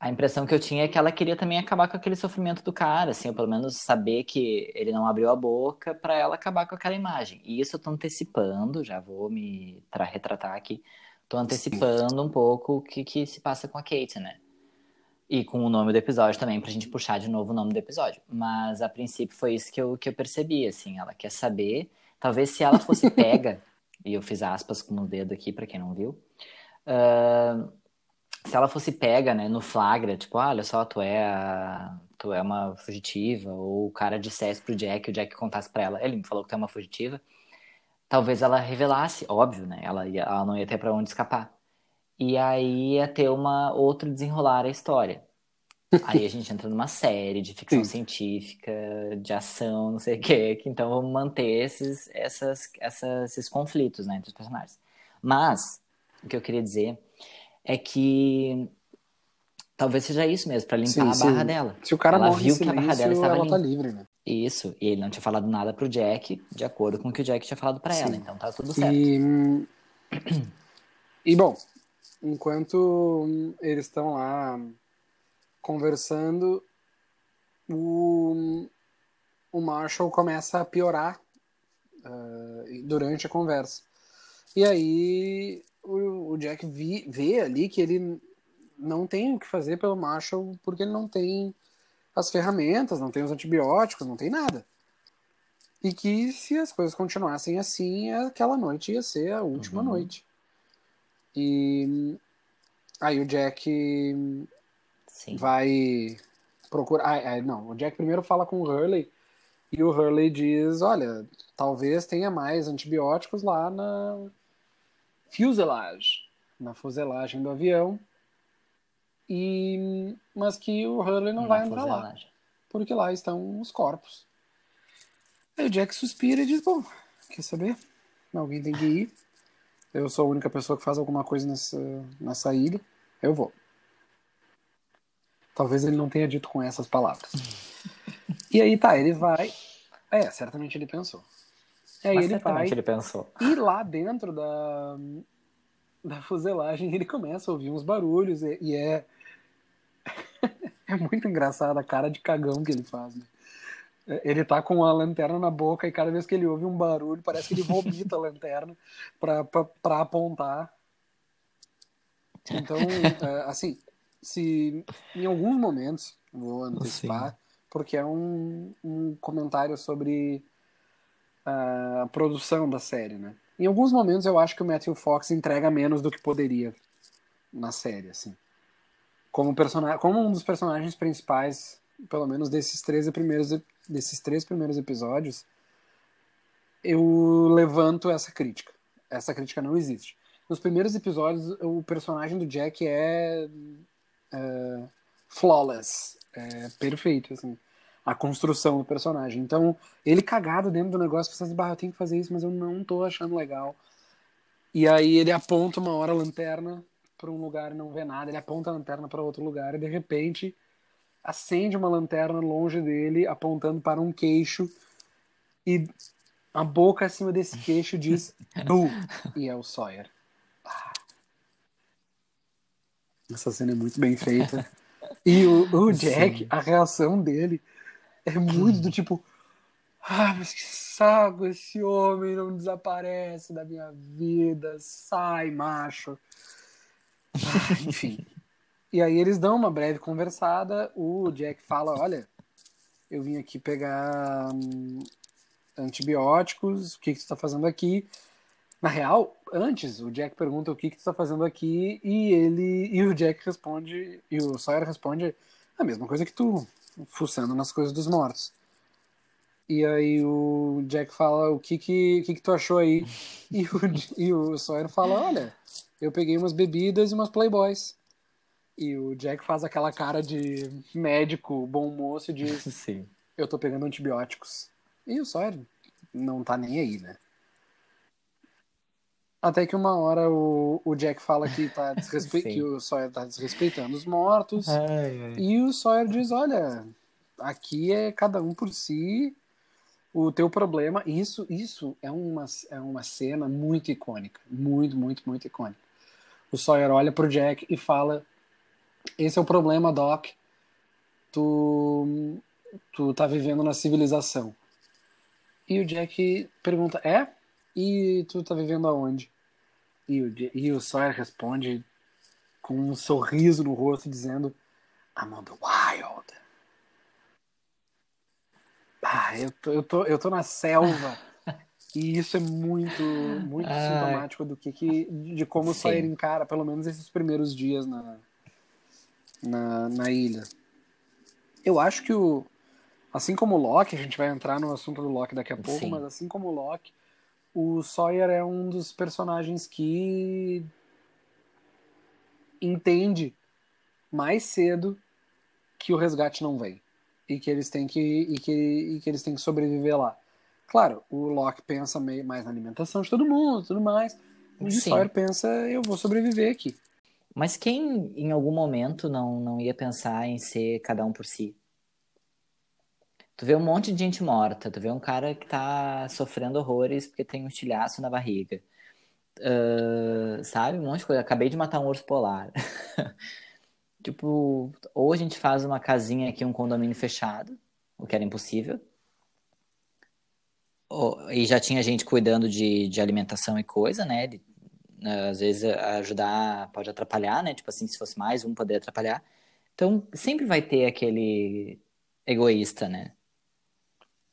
A impressão que eu tinha é que ela queria também acabar com aquele sofrimento do cara, assim, ou pelo menos saber que ele não abriu a boca para ela acabar com aquela imagem. E isso eu tô antecipando, já vou me retratar aqui, tô antecipando um pouco o que, que se passa com a Kate, né? E com o nome do episódio também, pra gente puxar de novo o nome do episódio. Mas a princípio foi isso que eu, que eu percebi, assim, ela quer saber, talvez se ela fosse pega, e eu fiz aspas com o dedo aqui para quem não viu, uh, se ela fosse pega, né, no flagra, tipo, ah, olha só, tu é a, tu é uma fugitiva, ou o cara dissesse pro Jack, o Jack contasse para ela, ele me falou que tu é uma fugitiva, talvez ela revelasse, óbvio, né, ela, ia, ela não ia ter para onde escapar. E aí ia ter uma outro desenrolar a história. Aí a gente entra numa série de ficção Sim. científica, de ação, não sei o quê, que então vamos manter esses, essas, essas, esses conflitos né, entre os personagens. Mas, o que eu queria dizer é que talvez seja isso mesmo, para limpar sim, a barra sim. dela. Se o cara ela viu que a barra dela estava ela tá livre, né? Isso, e ele não tinha falado nada pro Jack, de acordo com o que o Jack tinha falado para ela, então tá tudo certo. E, e bom, enquanto eles estão lá conversando, o, o Marshall começa a piorar uh, durante a conversa. E aí o, o Jack vi, vê ali que ele não tem o que fazer pelo Marshall porque ele não tem as ferramentas, não tem os antibióticos, não tem nada. E que se as coisas continuassem assim, aquela noite ia ser a última uhum. noite. E aí o Jack Sim. vai procurar. Ah, não, o Jack primeiro fala com o Hurley e o Hurley diz: Olha, talvez tenha mais antibióticos lá na fuselage, na fuselagem do avião. E mas que o Hurley não na vai entrar fuselagem. lá, porque lá estão os corpos. Aí o Jack suspira e diz: Bom, quer saber? Alguém tem que ir. Eu sou a única pessoa que faz alguma coisa nessa, nessa ilha. Eu vou. Talvez ele não tenha dito com essas palavras. e aí tá, ele vai. É, certamente ele pensou. E aí Mas ele vai. ele pensou. E lá dentro da, da fuselagem ele começa a ouvir uns barulhos e, e é. é muito engraçado a cara de cagão que ele faz, né? Ele tá com a lanterna na boca e cada vez que ele ouve um barulho, parece que ele vomita a lanterna pra, pra, pra apontar. Então, é, assim, se em alguns momentos, vou antecipar, Sim. porque é um, um comentário sobre a produção da série, né? Em alguns momentos eu acho que o Matthew Fox entrega menos do que poderia na série, assim. Como, personagem, como um dos personagens principais, pelo menos desses três primeiros desses três primeiros episódios, eu levanto essa crítica. Essa crítica não existe. Nos primeiros episódios, o personagem do Jack é, é flawless, é perfeito, assim, a construção do personagem. Então, ele cagado dentro do negócio, pensando, bah, eu tenho que fazer isso, mas eu não tô achando legal. E aí ele aponta uma hora a lanterna para um lugar e não vê nada, ele aponta a lanterna para outro lugar e de repente acende uma lanterna longe dele, apontando para um queixo, e a boca acima desse queixo diz Boo! E é o Sawyer. Ah. Essa cena é muito bem feita. E o, o Jack, Sim. a reação dele é muito do tipo. Ah, mas que saco, esse homem não desaparece da minha vida. Sai, macho. Ah, enfim. E aí eles dão uma breve conversada. O Jack fala: Olha, eu vim aqui pegar hum, antibióticos, o que, que você está fazendo aqui? Na real, antes, o Jack pergunta o que, que tu está fazendo aqui e ele e o Jack responde, e o Sawyer responde a mesma coisa que tu, fuçando nas coisas dos mortos. E aí o Jack fala o que que, que, que tu achou aí? E o, e o Sawyer fala, olha, eu peguei umas bebidas e umas playboys. E o Jack faz aquela cara de médico, bom moço, e diz: Sim. Eu tô pegando antibióticos. E o Sawyer não tá nem aí, né? Até que uma hora o, o Jack fala que, tá desrespe... que o Sawyer tá desrespeitando os mortos. Ai, ai. E o Sawyer diz: Olha, aqui é cada um por si. O teu problema. Isso, isso é, uma, é uma cena muito icônica. Muito, muito, muito icônica. O Sawyer olha pro Jack e fala: esse é o problema, Doc. Tu, tu tá vivendo na civilização. E o Jack pergunta, é? E tu tá vivendo aonde? E o, e o Sawyer responde com um sorriso no rosto, dizendo, I'm on the wild. Ah, eu tô, eu tô, eu tô na selva. e isso é muito, muito sintomático do que, que de como o Sawyer encara, pelo menos esses primeiros dias na, na, na ilha. Eu acho que o, assim como o Loki, a gente vai entrar no assunto do Loki daqui a pouco, Sim. mas assim como o Loki, o Sawyer é um dos personagens que entende mais cedo que o resgate não vem e que eles têm que e que, e que eles têm que sobreviver lá. Claro, o Loki pensa meio mais na alimentação de todo mundo, tudo mais. O Sawyer pensa, eu vou sobreviver aqui. Mas quem em algum momento não não ia pensar em ser cada um por si? Tu vê um monte de gente morta, tu vê um cara que tá sofrendo horrores porque tem um estilhaço na barriga. Uh, sabe? Um monte de coisa. Acabei de matar um urso polar. tipo, ou a gente faz uma casinha aqui, um condomínio fechado, o que era impossível. Ou, e já tinha gente cuidando de, de alimentação e coisa, né? De, às vezes ajudar pode atrapalhar, né? Tipo assim, se fosse mais um, poderia atrapalhar. Então, sempre vai ter aquele egoísta, né?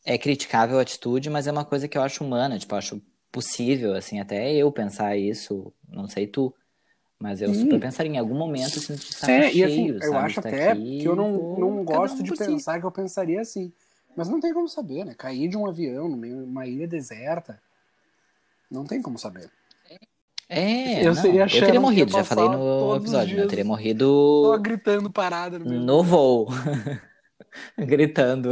É criticável a atitude, mas é uma coisa que eu acho humana, tipo, eu acho possível, assim, até eu pensar isso, não sei tu, mas eu super pensaria em algum momento assim, de saco é, cheio, e assim, eu acho até aqui, que eu não, pô, não gosto um de pensar si. que eu pensaria assim, mas não tem como saber, né? Cair de um avião no meio de uma ilha deserta, não tem como saber. É, eu, não, seria eu teria morrido, já falei no episódio, né? Eu teria morrido. Tô gritando parada no, no voo. gritando.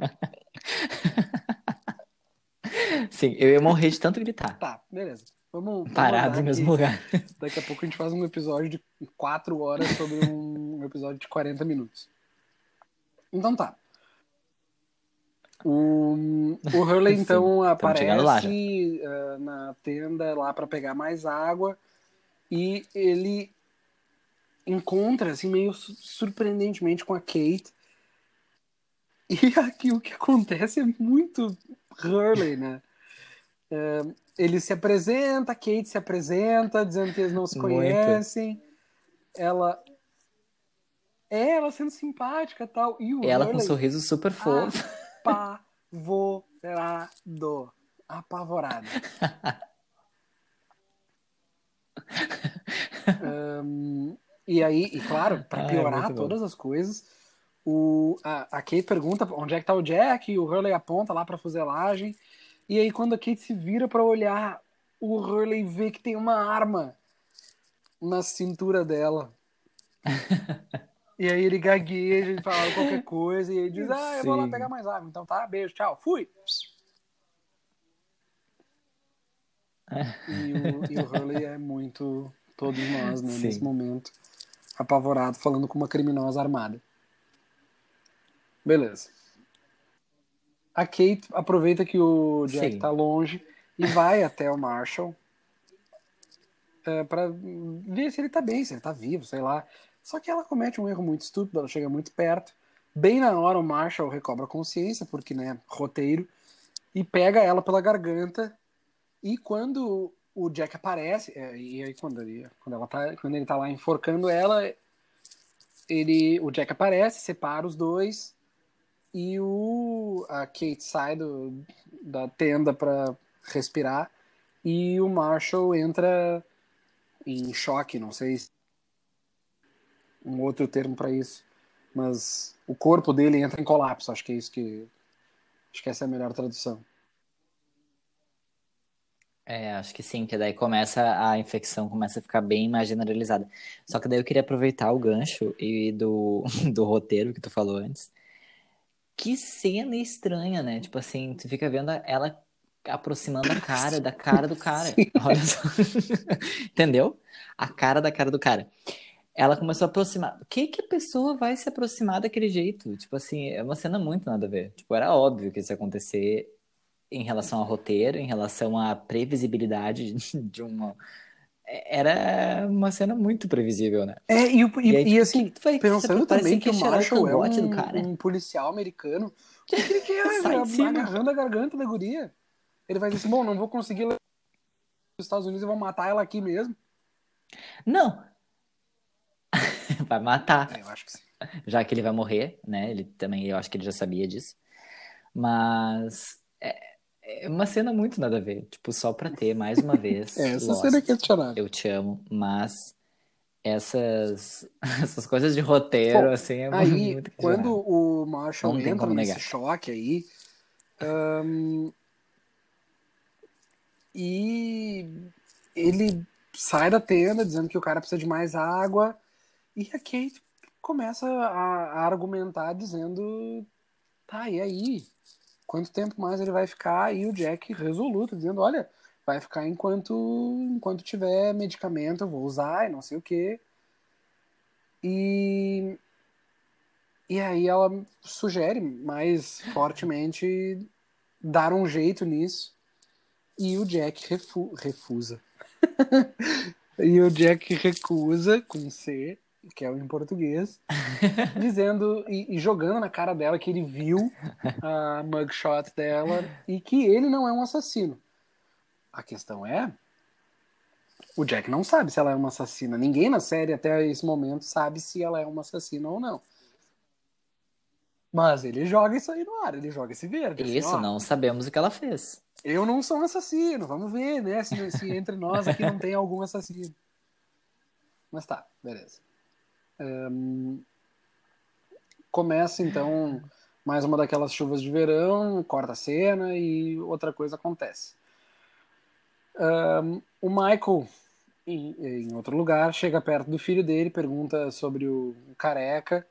Sim, eu ia morrer de tanto gritar. Tá, beleza. Vamos, Parado no mesmo lugar. Daqui a pouco a gente faz um episódio de 4 horas sobre um episódio de 40 minutos. Então tá. O, o Hurley então aparece uh, na tenda lá para pegar mais água e ele encontra assim meio surpreendentemente com a Kate e aqui o que acontece é muito Hurley, né? É, ele se apresenta, Kate se apresenta, dizendo que eles não se conhecem. Muito. Ela. É, ela sendo simpática tal. E o ela Hurley, com um sorriso super fofo. Apavorado. Apavorado. um, e aí, e claro, para piorar todas as coisas, o, a, a Kate pergunta onde é que tá o Jack, e o Hurley aponta lá pra fuselagem. E aí, quando a Kate se vira para olhar, o Hurley vê que tem uma arma na cintura dela. e aí ele gagueja, ele fala qualquer coisa, e ele diz: Ah, eu vou lá pegar mais água. Então tá, beijo, tchau, fui. e, o, e o Hurley é muito todos nós, né, nesse momento, apavorado, falando com uma criminosa armada. Beleza. A Kate aproveita que o Jack Sim. tá longe e vai até o Marshall é, para ver se ele tá bem, se ele tá vivo, sei lá. Só que ela comete um erro muito estúpido, ela chega muito perto. Bem na hora o Marshall recobra a consciência, porque, né, roteiro, e pega ela pela garganta. E quando o Jack aparece, é, e aí quando ele, quando, ela tá, quando ele tá lá enforcando ela, ele, o Jack aparece, separa os dois e o a Kate sai do, da tenda para respirar e o Marshall entra em choque, não sei se um outro termo para isso, mas o corpo dele entra em colapso, acho que é isso que acho que essa é a melhor tradução. É, acho que sim, que daí começa a infecção começa a ficar bem mais generalizada. Só que daí eu queria aproveitar o gancho e do, do roteiro que tu falou antes que cena estranha, né? Tipo assim, tu fica vendo ela aproximando a cara da cara do cara. Olha só. Entendeu? A cara da cara do cara. Ela começou a aproximar. O que que a pessoa vai se aproximar daquele jeito? Tipo assim, é uma cena muito nada a ver. Tipo, era óbvio que isso ia acontecer em relação ao roteiro, em relação à previsibilidade de uma era uma cena muito previsível, né? É, e, e- E aí, e tipo, assim, que pensando também que que o Marshall é um, do cara. um policial americano. O que, que ele quer? Agarrando a garganta da guria. Ele vai dizer assim, bom, não vou conseguir levar os Estados Unidos e vou matar ela aqui mesmo. Não! vai matar. É, eu acho que sim. já que ele vai morrer, né? Ele também, eu acho que ele já sabia disso. Mas é, é uma cena muito nada a ver. Tipo, só pra ter mais uma vez. É, essa Lost. cena é questionável. Eu te amo, mas essas, essas coisas de roteiro, Bom, assim, é Aí, muito quando o Marshall Não entra nesse choque aí, ahn, e ele sai da tenda dizendo que o cara precisa de mais água, e a Kate começa a, a argumentar dizendo, tá, e aí? Quanto tempo mais ele vai ficar? E o Jack resoluto, dizendo, olha, vai ficar enquanto, enquanto tiver medicamento, eu vou usar e não sei o quê. E e aí ela sugere mais fortemente dar um jeito nisso. E o Jack refu- refusa. e o Jack recusa com C, que é o em português, dizendo e, e jogando na cara dela que ele viu a mugshot dela e que ele não é um assassino. A questão é o Jack não sabe se ela é uma assassina. Ninguém na série até esse momento sabe se ela é uma assassina ou não. Mas ele joga isso aí no ar, ele joga esse verde. assim, Isso, ó, não sabemos o que ela fez. Eu não sou um assassino, vamos ver, né? Se, se entre nós aqui não tem algum assassino. Mas tá, beleza. Ahn, começa então mais uma daquelas chuvas de verão, corta a cena e outra coisa acontece. Ahn, o Michael, em, em outro lugar, chega perto do filho dele, pergunta sobre o, careca.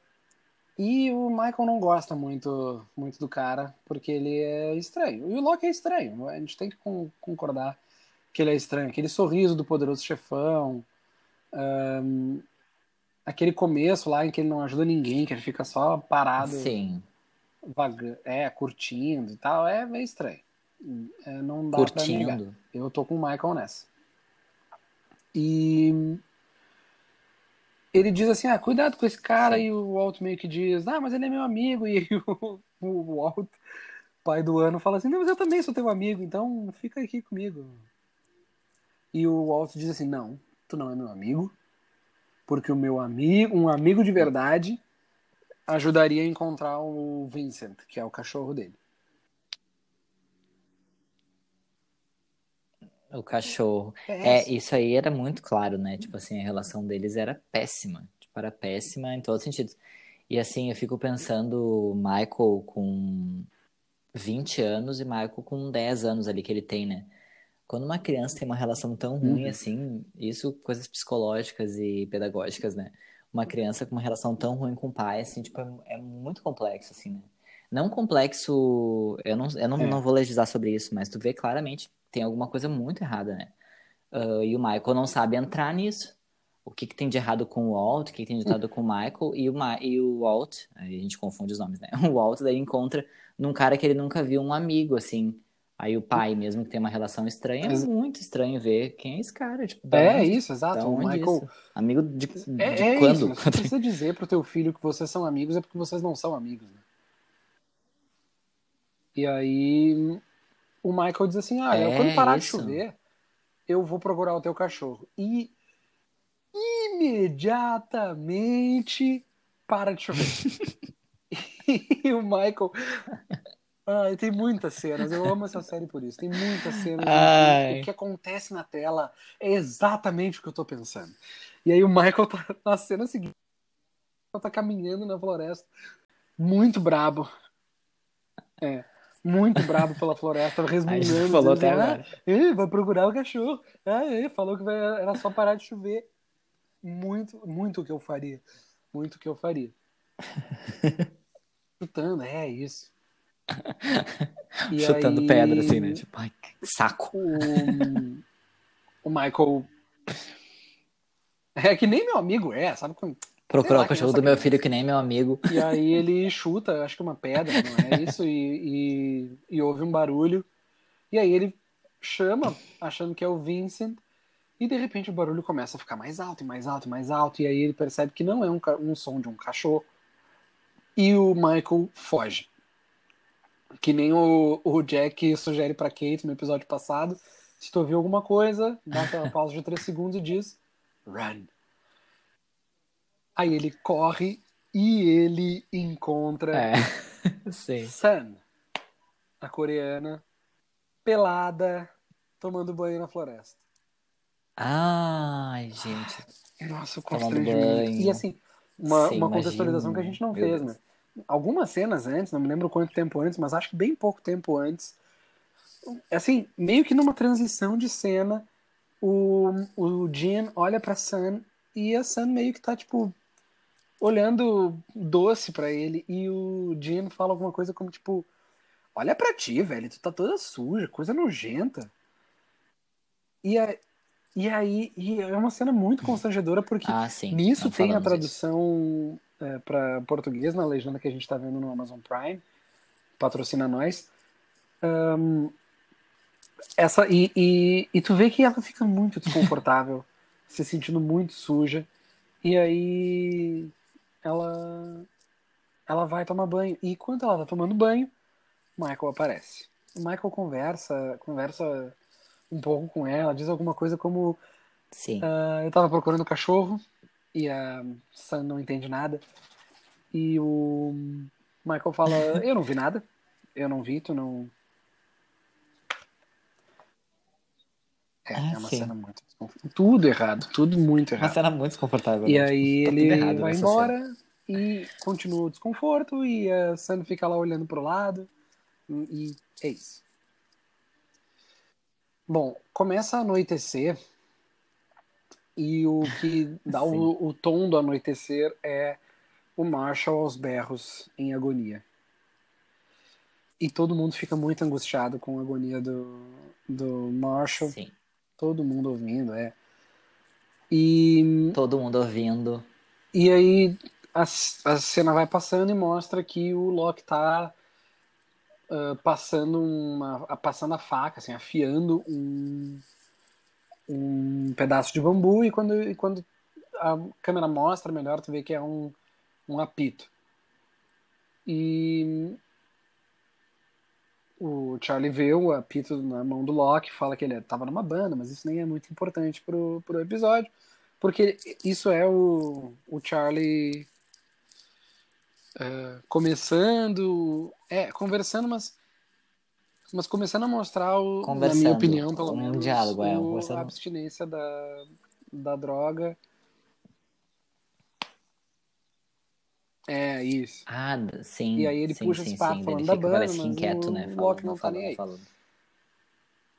E o Michael não gosta muito, muito do cara, porque ele é estranho. E o Loki é estranho, a gente tem que con- concordar que ele é estranho. Aquele sorriso do poderoso chefão, ahn, aquele começo lá em que ele não ajuda ninguém, que ele fica só parado, Sim, vaga- é, curtindo e tal, é meio estranho. É, não dá pra negar. curtindo. Eu tô com o Michael nessa. E ele diz assim: ah, cuidado com esse cara. Sim. E o Walt meio que diz: ah, mas ele é meu amigo. E o, o Walt, pai do ano, fala assim: não, mas eu também sou teu amigo, então fica aqui comigo. E o Walt diz assim: não, tu não é meu amigo, porque o meu amigo, um amigo de verdade, ajudaria a encontrar o Vincent, que é o cachorro dele. O cachorro. É, É, isso aí era muito claro, né? Tipo assim, a relação deles era péssima. Tipo, era péssima em todos os sentidos. E assim, eu fico pensando Michael com 20 anos e Michael com 10 anos ali que ele tem, né? Quando uma criança tem uma relação tão ruim Uhum. assim, isso coisas psicológicas e pedagógicas, né? Uma criança com uma relação tão ruim com o pai, assim, tipo, é, é muito complexo, assim, né? Não complexo, eu não, eu não, É. não vou legislar sobre isso, mas tu vê claramente tem alguma coisa muito errada, né? Ah, e o Michael não sabe entrar nisso. O que, que tem de errado com o Walt, o que, que tem de errado com o Michael, e o, Ma e o Walt, aí a gente confunde os nomes, né? O Walt daí encontra num cara que ele nunca viu um amigo, assim. Aí o pai, mesmo que tem uma relação estranha, é muito estranho ver quem é esse cara. Tipo, É onde- isso, exato. O Michael. isso? Amigo de, de É, é quando? isso, você precisa dizer pro teu filho que vocês são amigos é porque vocês não são amigos, né? E aí o Michael diz assim, ah, É, quando parar isso. de chover, eu vou procurar o teu cachorro. E imediatamente para de chover. e o Michael... Ai, tem muitas cenas, eu amo essa série por isso. Tem muitas cenas. O que acontece na tela é exatamente o que eu tô pensando. E aí o Michael tá na cena seguinte, ele tá caminhando na floresta, muito brabo. É, muito brabo pela floresta, resmungando. gente falou até "Ah, agora. Ih, vai procurar o cachorro. Ah, falou que vai- era só parar de chover. Muito, muito o que eu faria. Muito o que eu faria. Chutando, é isso. Chutando aí, pedra, assim, né? Tipo, ai, que saco. O, o Michael. É que nem meu amigo é, sabe? Procurar o cachorro do meu filho que nem meu amigo. E aí ele chuta, acho que uma pedra, não é isso? E, e, e ouve um barulho. E aí ele chama, achando que é o Vincent. E de repente o barulho começa a ficar mais alto e mais alto e mais alto. E aí ele percebe que não é um, um som de um cachorro. E o Michael foge. Que nem o, o Jack sugere para Kate no episódio passado. Se tu ouvir alguma coisa, dá aquela pausa de 3 segundos e diz: Run. Aí ele corre e ele encontra É. Sun, a coreana, pelada, tomando banho na floresta. Ai, gente. Nossa, o constrangimento. E assim, uma, Sim, uma contextualização imagino. que a gente não Meu fez, Deus. né? Algumas cenas antes, não me lembro quanto tempo antes, mas acho que bem pouco tempo antes. Assim, meio que numa transição de cena, o, o Jin olha pra Sun e a Sun meio que tá, tipo, olhando doce pra ele. E o Jin fala alguma coisa como, tipo, olha pra ti, velho, tu tá toda suja, coisa nojenta. E, a, e aí, e é uma cena muito constrangedora porque Ah. Nisso não tem a tradução é, para português na legenda que a gente está vendo no Amazon Prime. Patrocina nós. Ahn, essa, e, e, e tu vê que ela fica muito desconfortável, se sentindo muito suja. E aí ela, ela vai tomar banho. E enquanto ela tá tomando banho, Michael aparece. O Michael conversa, conversa um pouco com ela, diz alguma coisa como. Sim. ah, eu tava procurando cachorro e a Sam não entende nada. E o Michael fala: Eu não vi nada. Eu não vi, tu não. É, Ah, é uma sim. cena muito. Tudo errado, tudo muito Uma errado. cena muito desconfortável. E né? aí Tá ele vai embora e continua o desconforto e a Sam fica lá olhando pro lado. E é isso. Bom, começa a anoitecer e o que dá o, o tom do anoitecer é o Marshall aos berros em agonia. E todo mundo fica muito angustiado com a agonia do, do Marshall. Sim. Todo mundo ouvindo, é. E Todo mundo ouvindo. e aí a, a cena vai passando e mostra que o Loki tá ah, passando uma a- passando a faca, assim, afiando um um pedaço de bambu e quando e quando a câmera mostra melhor tu vê que é um um apito. E o Charlie vê o apito na mão do Loki, fala que ele estava numa banda, mas isso nem é muito importante pro, pro episódio, porque isso é o, o Charlie é, começando, é, conversando, mas, mas começando a mostrar, o, na minha opinião, pelo Um menos, diálogo, é, um o- a abstinência da, da droga. É, isso. Ah, sim. E aí ele sim, puxa sim, esse papo sim. falando da banda, mas inquieto, o né? Loki Falando, não tá nem aí. falando.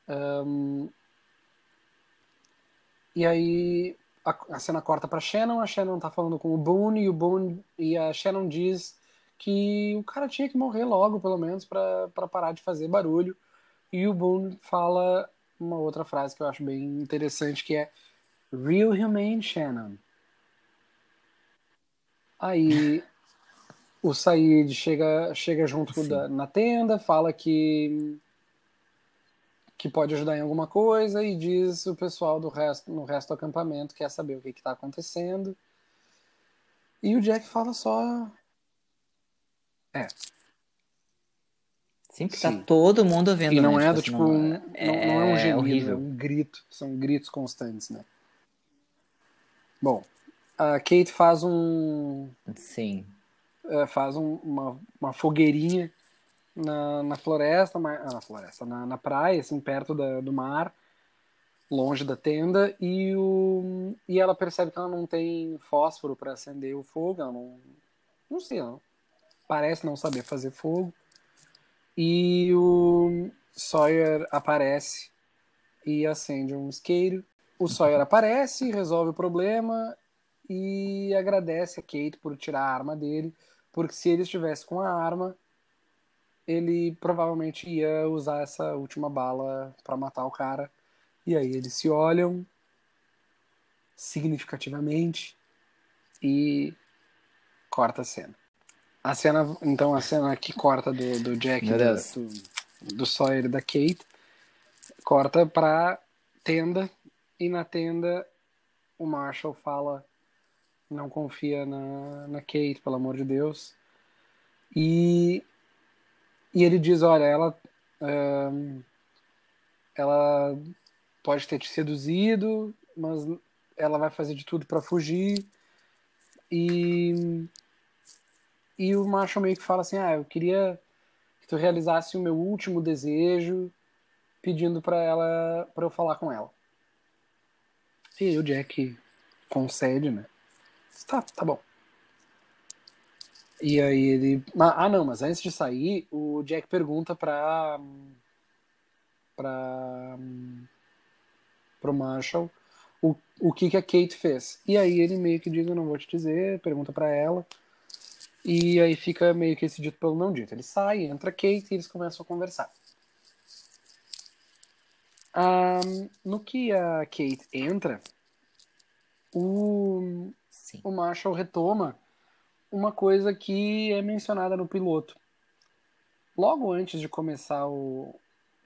Ahn, e aí a, a cena corta pra Shannon, a Shannon tá falando com o Boone e o Boone e a Shannon diz que o cara tinha que morrer logo, pelo menos, pra pra parar de fazer barulho. E o Boone fala uma outra frase que eu acho bem interessante, que é Real Humane Shannon. Aí o Said chega, chega junto da- na tenda, fala que que pode ajudar em alguma coisa e diz o pessoal do resto no resto do acampamento quer saber o que está acontecendo. E o Jack fala só é, Sim, porque tá Sim. todo mundo ouvindo. e não né? é do tipo não- um, não, não é um gemido, horrível. é um grito, são gritos constantes, né? Bom, a Kate faz um Sim. é, faz um- uma, uma fogueirinha na, na floresta, ah, na floresta, na, na praia, assim, perto da, do mar, longe da tenda, e, o, e ela percebe que ela não tem fósforo para acender o fogo, ela não, não sei, ela parece não saber fazer fogo, e o Sawyer aparece e acende um isqueiro. O Sawyer aparece, resolve o problema e agradece a Kate por tirar a arma dele, porque se ele estivesse com a arma, ele provavelmente ia usar essa última bala para matar o cara. E aí eles se olham significativamente e corta a cena. A cena, então a cena que corta do, do Jack, do, do, do Sawyer e da Kate, corta pra tenda E na tenda, o Marshall fala, não confia na, na Kate, pelo amor de Deus. E, e ele diz, olha, ela, um, ela pode ter te seduzido, mas ela vai fazer de tudo para fugir. E, e o Marshall meio que fala assim, ah, eu queria que tu realizasse o meu último desejo, pedindo para ela, para eu falar com ela. E aí o Jack concede, né? Tá, tá bom. E aí ele. Ah, não, mas antes de sair, o Jack pergunta pra. pra. pro Marshall o, o que, que a Kate fez. E aí ele meio que diz: Eu não vou te dizer, pergunta pra ela. E aí fica meio que esse dito pelo não dito. Ele sai, entra Kate e eles começam a conversar. No que a Kate entra, o, Sim. o Marshall retoma uma coisa que é mencionada no piloto. Logo antes de começar o,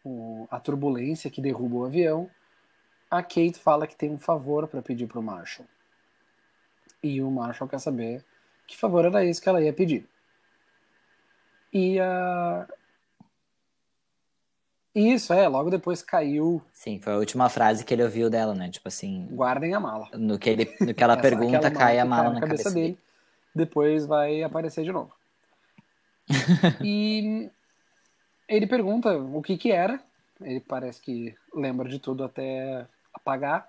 o, a turbulência que derruba o avião, a Kate fala que tem um favor para pedir para o Marshall. E o Marshall quer saber que favor era esse que ela ia pedir. E a, isso, é, logo depois caiu. Sim, foi a última frase que ele ouviu dela, né? Tipo assim. Guardem a mala. No que, ele, no que ela pergunta, cai a mala na, cabeça, cabeça dele. dele. Depois vai aparecer de novo. e ele pergunta o que que era. Ele parece que lembra de tudo até apagar.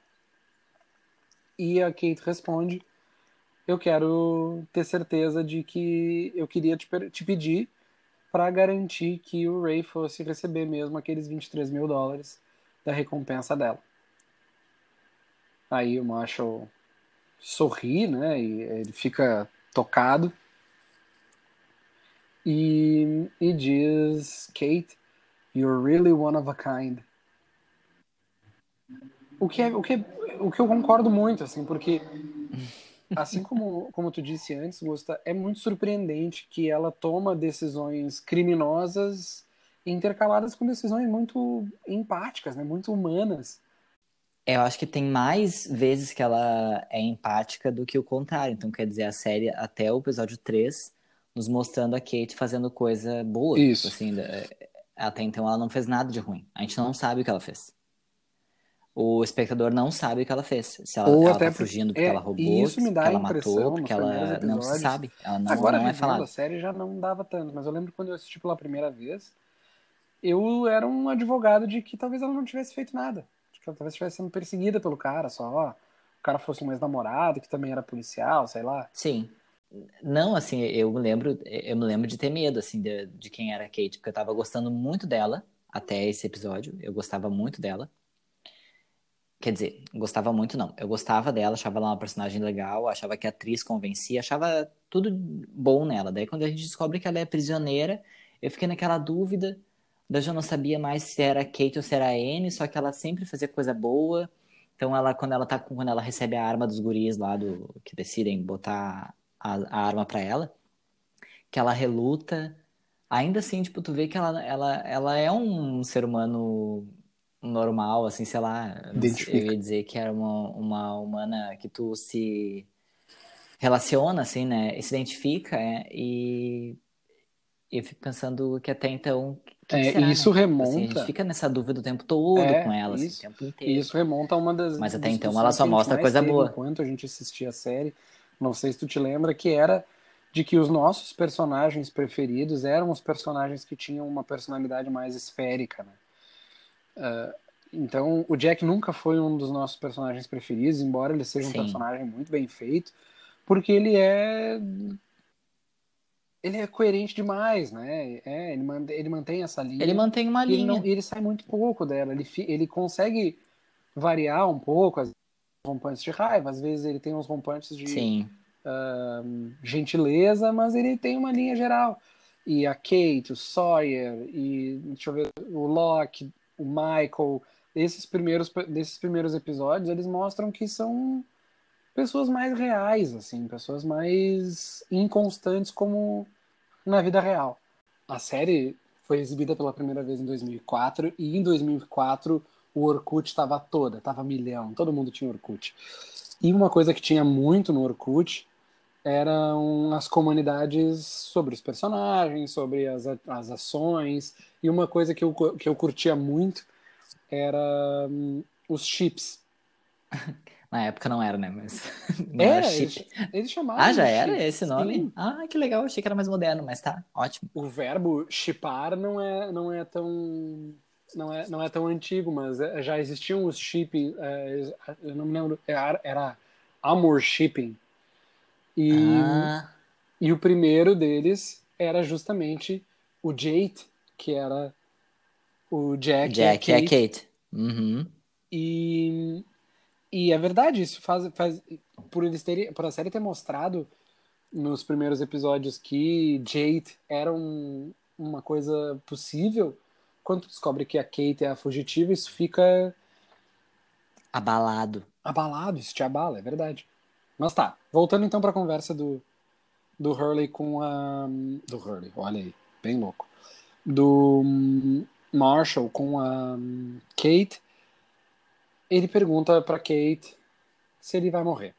E a Kate responde: Eu quero ter certeza de que eu queria te, te pedir para garantir que o Ray fosse receber mesmo aqueles 23 mil dólares da recompensa dela. Aí o Marshall sorri, né? E ele fica tocado e, e diz: Kate, you're really one of a kind. O que, é, o, que é, o que eu concordo muito, assim, porque assim como, como tu disse antes, Gusta, é muito surpreendente que ela toma decisões criminosas intercaladas com decisões muito empáticas, né? muito humanas. Eu acho que tem mais vezes que ela é empática do que o contrário. Então, quer dizer, a série, até o episódio 3, nos mostrando a Kate fazendo coisa boa. Isso. Assim, até então ela não fez nada de ruim. A gente não sabe o que ela fez o espectador não sabe o que ela fez. Se ela, Ou ela tá fugindo porque é, ela roubou, isso me dá porque ela matou, porque ela não sabe. Ela não, Agora, não é falada. a série já não dava tanto, mas eu lembro quando eu assisti pela primeira vez, eu era um advogado de que talvez ela não tivesse feito nada. De que ela talvez estivesse sendo perseguida pelo cara, só, ó, o cara fosse um ex-namorado, que também era policial, sei lá. Sim. Não, assim, eu me lembro, eu me lembro de ter medo, assim, de, de quem era a Kate, porque eu tava gostando muito dela até esse episódio, eu gostava muito dela. Quer dizer, gostava muito não. Eu gostava dela, achava ela uma personagem legal, achava que a atriz convencia, achava tudo bom nela. Daí quando a gente descobre que ela é prisioneira, eu fiquei naquela dúvida, daí eu não sabia mais se era Kate ou se era Anne, só que ela sempre fazia coisa boa. Então ela quando ela tá quando ela recebe a arma dos guris lá do que decidem botar a, a arma para ela, que ela reluta, ainda assim, tipo, tu vê que ela, ela, ela é um ser humano normal, assim, sei lá. Identifica. Eu ia dizer que era uma, uma humana que tu se relaciona, assim, né? E se identifica, é, e eu fico pensando que até então. Que é, será, isso né? remonta. Tipo assim, a gente fica nessa dúvida o tempo todo é, com ela, assim, isso, o tempo inteiro. Isso remonta a uma das. Mas até então ela só mostra coisa boa. Enquanto a gente assistia a série, não sei se tu te lembra, que era de que os nossos personagens preferidos eram os personagens que tinham uma personalidade mais esférica, né? Uh, então, o Jack nunca foi um dos nossos personagens preferidos, embora ele seja Sim. um personagem muito bem feito, porque ele é ele é coerente demais, né? É, ele, mantém, ele mantém essa linha. Ele mantém uma linha. Ele, não, ele sai muito pouco dela. Ele, ele consegue variar um pouco as rompantes de raiva. Às vezes ele tem uns rompantes de uh, gentileza, mas ele tem uma linha geral. E a Kate, o Sawyer, e deixa eu ver, o Locke, o Michael, esses primeiros, desses primeiros episódios, eles mostram que são pessoas mais reais, assim, pessoas mais inconstantes como na vida real. A série foi exibida pela primeira vez em 2004 e em 2004 o Orkut estava toda, estava milhão, todo mundo tinha Orkut. E uma coisa que tinha muito no Orkut eram as comunidades sobre os personagens, sobre as, as ações, e uma coisa que eu, que eu curtia muito era um, os chips. Na época não era, né? Mas não era, era chip. Eles, eles chamavam. Ah, já era chip. esse nome? Sim. Ah, que legal, achei que era mais moderno, mas tá, ótimo. O verbo chipar não é, não é tão não é, não é tão antigo, mas é, já existiam os shipping, é, eu não me lembro, era, era Amor Shipping. E, ah. e o primeiro deles era justamente o Jade, que era o Jack, Jack e a Kate. E, a Kate. Uhum. e, e é verdade, isso faz, faz por eles terem, por a série ter mostrado nos primeiros episódios que Jade era um, uma coisa possível, quando tu descobre que a Kate é a fugitiva, isso fica. Abalado. Abalado, isso te abala, é verdade. Mas tá, voltando então para a conversa do, do Hurley com a. Do Hurley, olha aí, bem louco. Do Marshall com a Kate. Ele pergunta para Kate se ele vai morrer.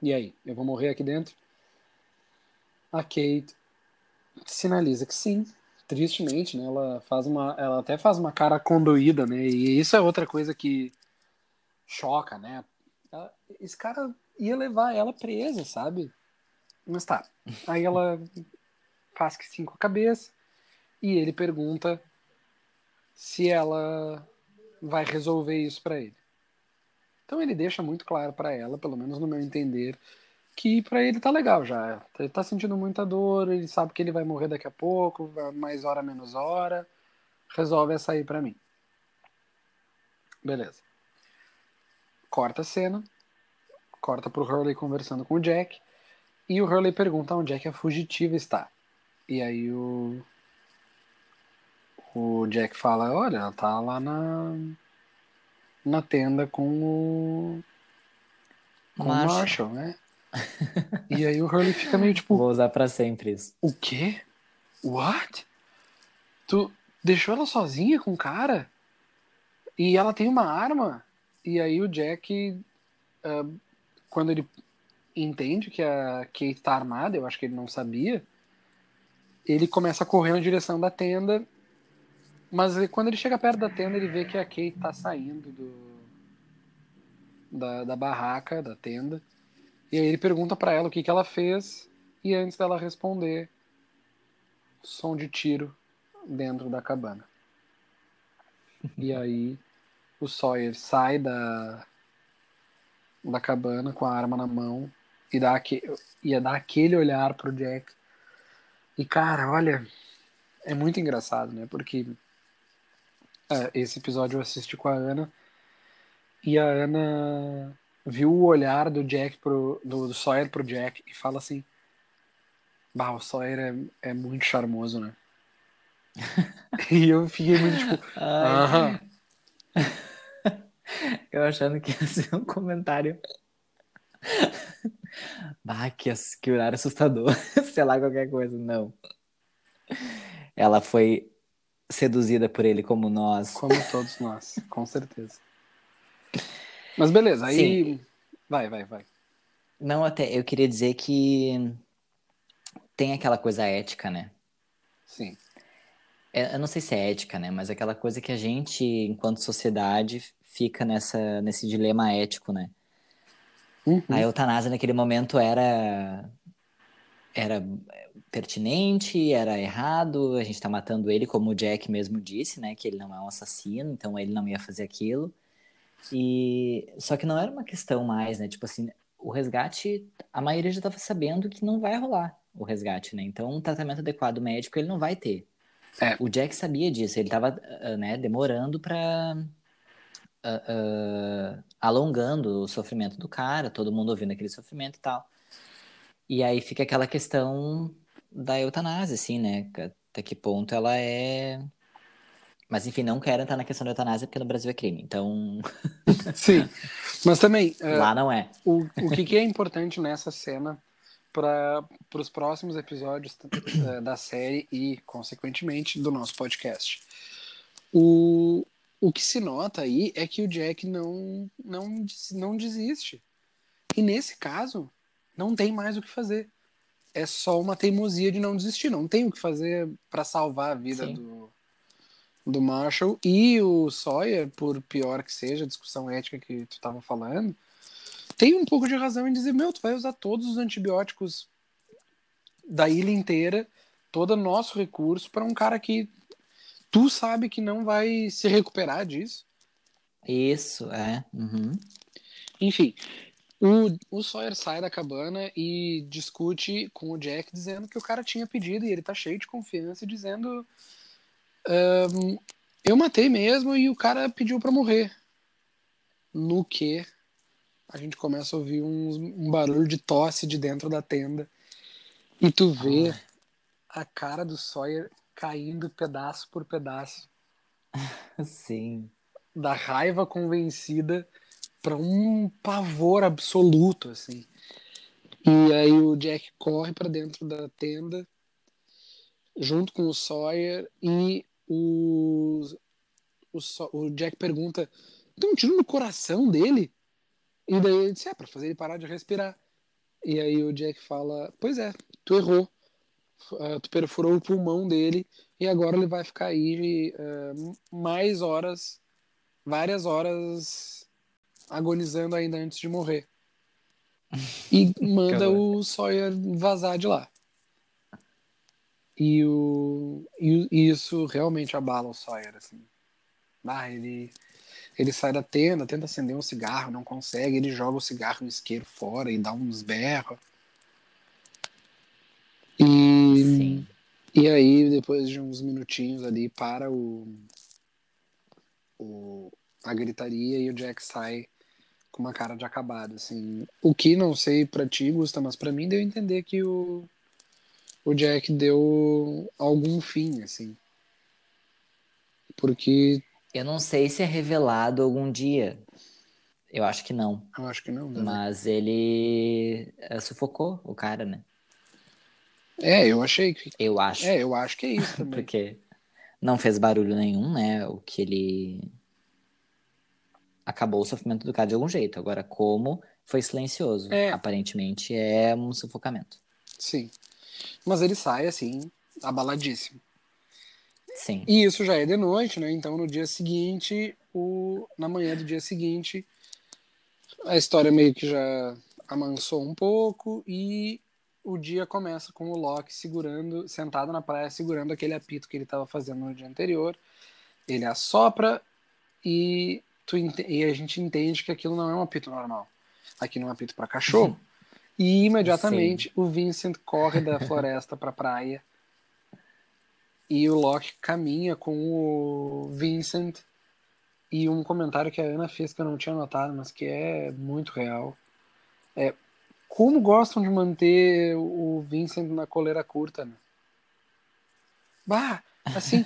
E aí, eu vou morrer aqui dentro? A Kate sinaliza que sim, tristemente, né? Ela faz uma, ela até faz uma cara condoída, né? E isso é outra coisa que choca, né? Esse cara ia levar ela presa, sabe? Mas tá. Aí ela faz que sim com a cabeça e ele pergunta se ela vai resolver isso para ele. Então ele deixa muito claro para ela, pelo menos no meu entender, que para ele tá legal já. Ele tá sentindo muita dor, ele sabe que ele vai morrer daqui a pouco, mais hora menos hora. Resolve essa aí para mim. Beleza. Corta a cena. Corta pro Hurley conversando com o Jack. E o Hurley pergunta onde é que a fugitiva está. E aí o. O Jack fala: Olha, ela tá lá na. Na tenda com o. Com Marshall. o Marshall, né? e aí o Hurley fica meio tipo. Vou usar para sempre isso. O quê? What? Tu deixou ela sozinha com o cara? E ela tem uma arma? E aí o Jack, uh, quando ele entende que a Kate tá armada, eu acho que ele não sabia, ele começa a correr na direção da tenda. Mas quando ele chega perto da tenda, ele vê que a Kate tá saindo do, da, da barraca, da tenda. E aí ele pergunta para ela o que, que ela fez e antes dela responder, som de tiro dentro da cabana. e aí o Sawyer sai da da cabana com a arma na mão e dá aquele, ia dar aquele olhar pro Jack. E cara, olha, é muito engraçado, né? Porque é, esse episódio eu assisti com a Ana e a Ana viu o olhar do Jack pro do, do Sawyer pro Jack e fala assim: Bah, o Sawyer é, é muito charmoso, né? e eu fiquei muito tipo. Aham. eu achando que ia ser um comentário. bah, que, que horário assustador. Sei lá, qualquer coisa. Não. Ela foi seduzida por ele como nós. Como todos nós, com certeza. Mas beleza, aí. Sim. Vai, vai, vai. Não, até eu queria dizer que tem aquela coisa ética, né? Sim. É, eu não sei se é ética, né? Mas aquela coisa que a gente, enquanto sociedade, fica nessa, nesse dilema ético, né? Uhum. A eutanásia naquele momento era era pertinente, era errado, a gente tá matando ele, como o Jack mesmo disse, né? Que ele não é um assassino, então ele não ia fazer aquilo. E só que não era uma questão mais, né? Tipo assim, o resgate, a maioria já estava sabendo que não vai rolar o resgate, né? Então, um tratamento adequado médico ele não vai ter. É. O Jack sabia disso, ele estava uh, né, demorando para uh, uh, alongando o sofrimento do cara, todo mundo ouvindo aquele sofrimento e tal. E aí fica aquela questão da eutanásia, assim, né? Até que ponto ela é mas enfim, não quero entrar na questão da eutanásia porque no Brasil é crime, então. Sim, mas também. Uh, Lá não é. O, o que, que é importante nessa cena para os próximos episódios uh, da série e, consequentemente, do nosso podcast? O, o que se nota aí é que o Jack não, não, não desiste. E nesse caso, não tem mais o que fazer. É só uma teimosia de não desistir. Não tem o que fazer para salvar a vida do, do Marshall. E o Sawyer, por pior que seja a discussão ética que tu estava falando, tem um pouco de razão em dizer: meu, tu vai usar todos os antibióticos da ilha inteira, todo nosso recurso, para um cara que tu sabe que não vai se recuperar disso. Isso, é. Uhum. Enfim, o, o Sawyer sai da cabana e discute com o Jack, dizendo que o cara tinha pedido, e ele tá cheio de confiança, dizendo: um, Eu matei mesmo e o cara pediu para morrer. No que a gente começa a ouvir um, um, barulho de tosse de dentro da tenda. E tu vê ah. a cara do Sawyer caindo pedaço por pedaço. Sim. Da raiva convencida para um pavor absoluto, assim. E aí o Jack corre para dentro da tenda junto com o Sawyer e o, o, o Jack pergunta: tem um tiro no coração dele? E daí ele disse: é, para fazer ele parar de respirar. E aí o Jack fala: pois é, tu errou. Uh, tu perfurou o pulmão dele e agora ele vai ficar aí uh, mais horas, várias horas agonizando ainda antes de morrer. E manda o Sawyer vazar de lá. E, o, e, e isso realmente abala o Sawyer, assim. Ah, ele, ele sai da tenda, tenta acender um cigarro, não consegue, ele joga o cigarro no isqueiro fora e dá uns berros. E, Sim. e aí, depois de uns minutinhos ali, para o, o, a gritaria e o Jack sai com uma cara de acabado, assim. O que não sei para ti, Gusta, mas para mim deu a entender que o, o Jack deu algum fim, assim. Porque. Eu não sei se é revelado algum dia. Eu acho que não. Eu acho que não. Né? Mas ele eh, sufocou o cara, né? É, eu achei que. Eu acho. É, eu acho que é isso também. Porque não fez barulho nenhum, né? O que ele. Acabou o sofrimento do cara de algum jeito. Agora, como foi silencioso. É. Aparentemente é um sufocamento. Sim. Mas ele sai assim, abaladíssimo. Sim. E isso já é de noite, né? Então no dia seguinte, o... na manhã do dia seguinte, a história meio que já amansou um pouco e o dia começa com o Loki segurando, sentado na praia, segurando aquele apito que ele estava fazendo no dia anterior. Ele assopra e, tu, e a gente entende que aquilo não é um apito normal. Aqui é um apito para cachorro. E imediatamente Sim. o Vincent corre da floresta para a praia. E o Loki caminha com o Vincent. E um comentário que a Ana fez que eu não tinha notado, mas que é muito real. É como gostam de manter o Vincent na coleira curta, né? Bah, assim,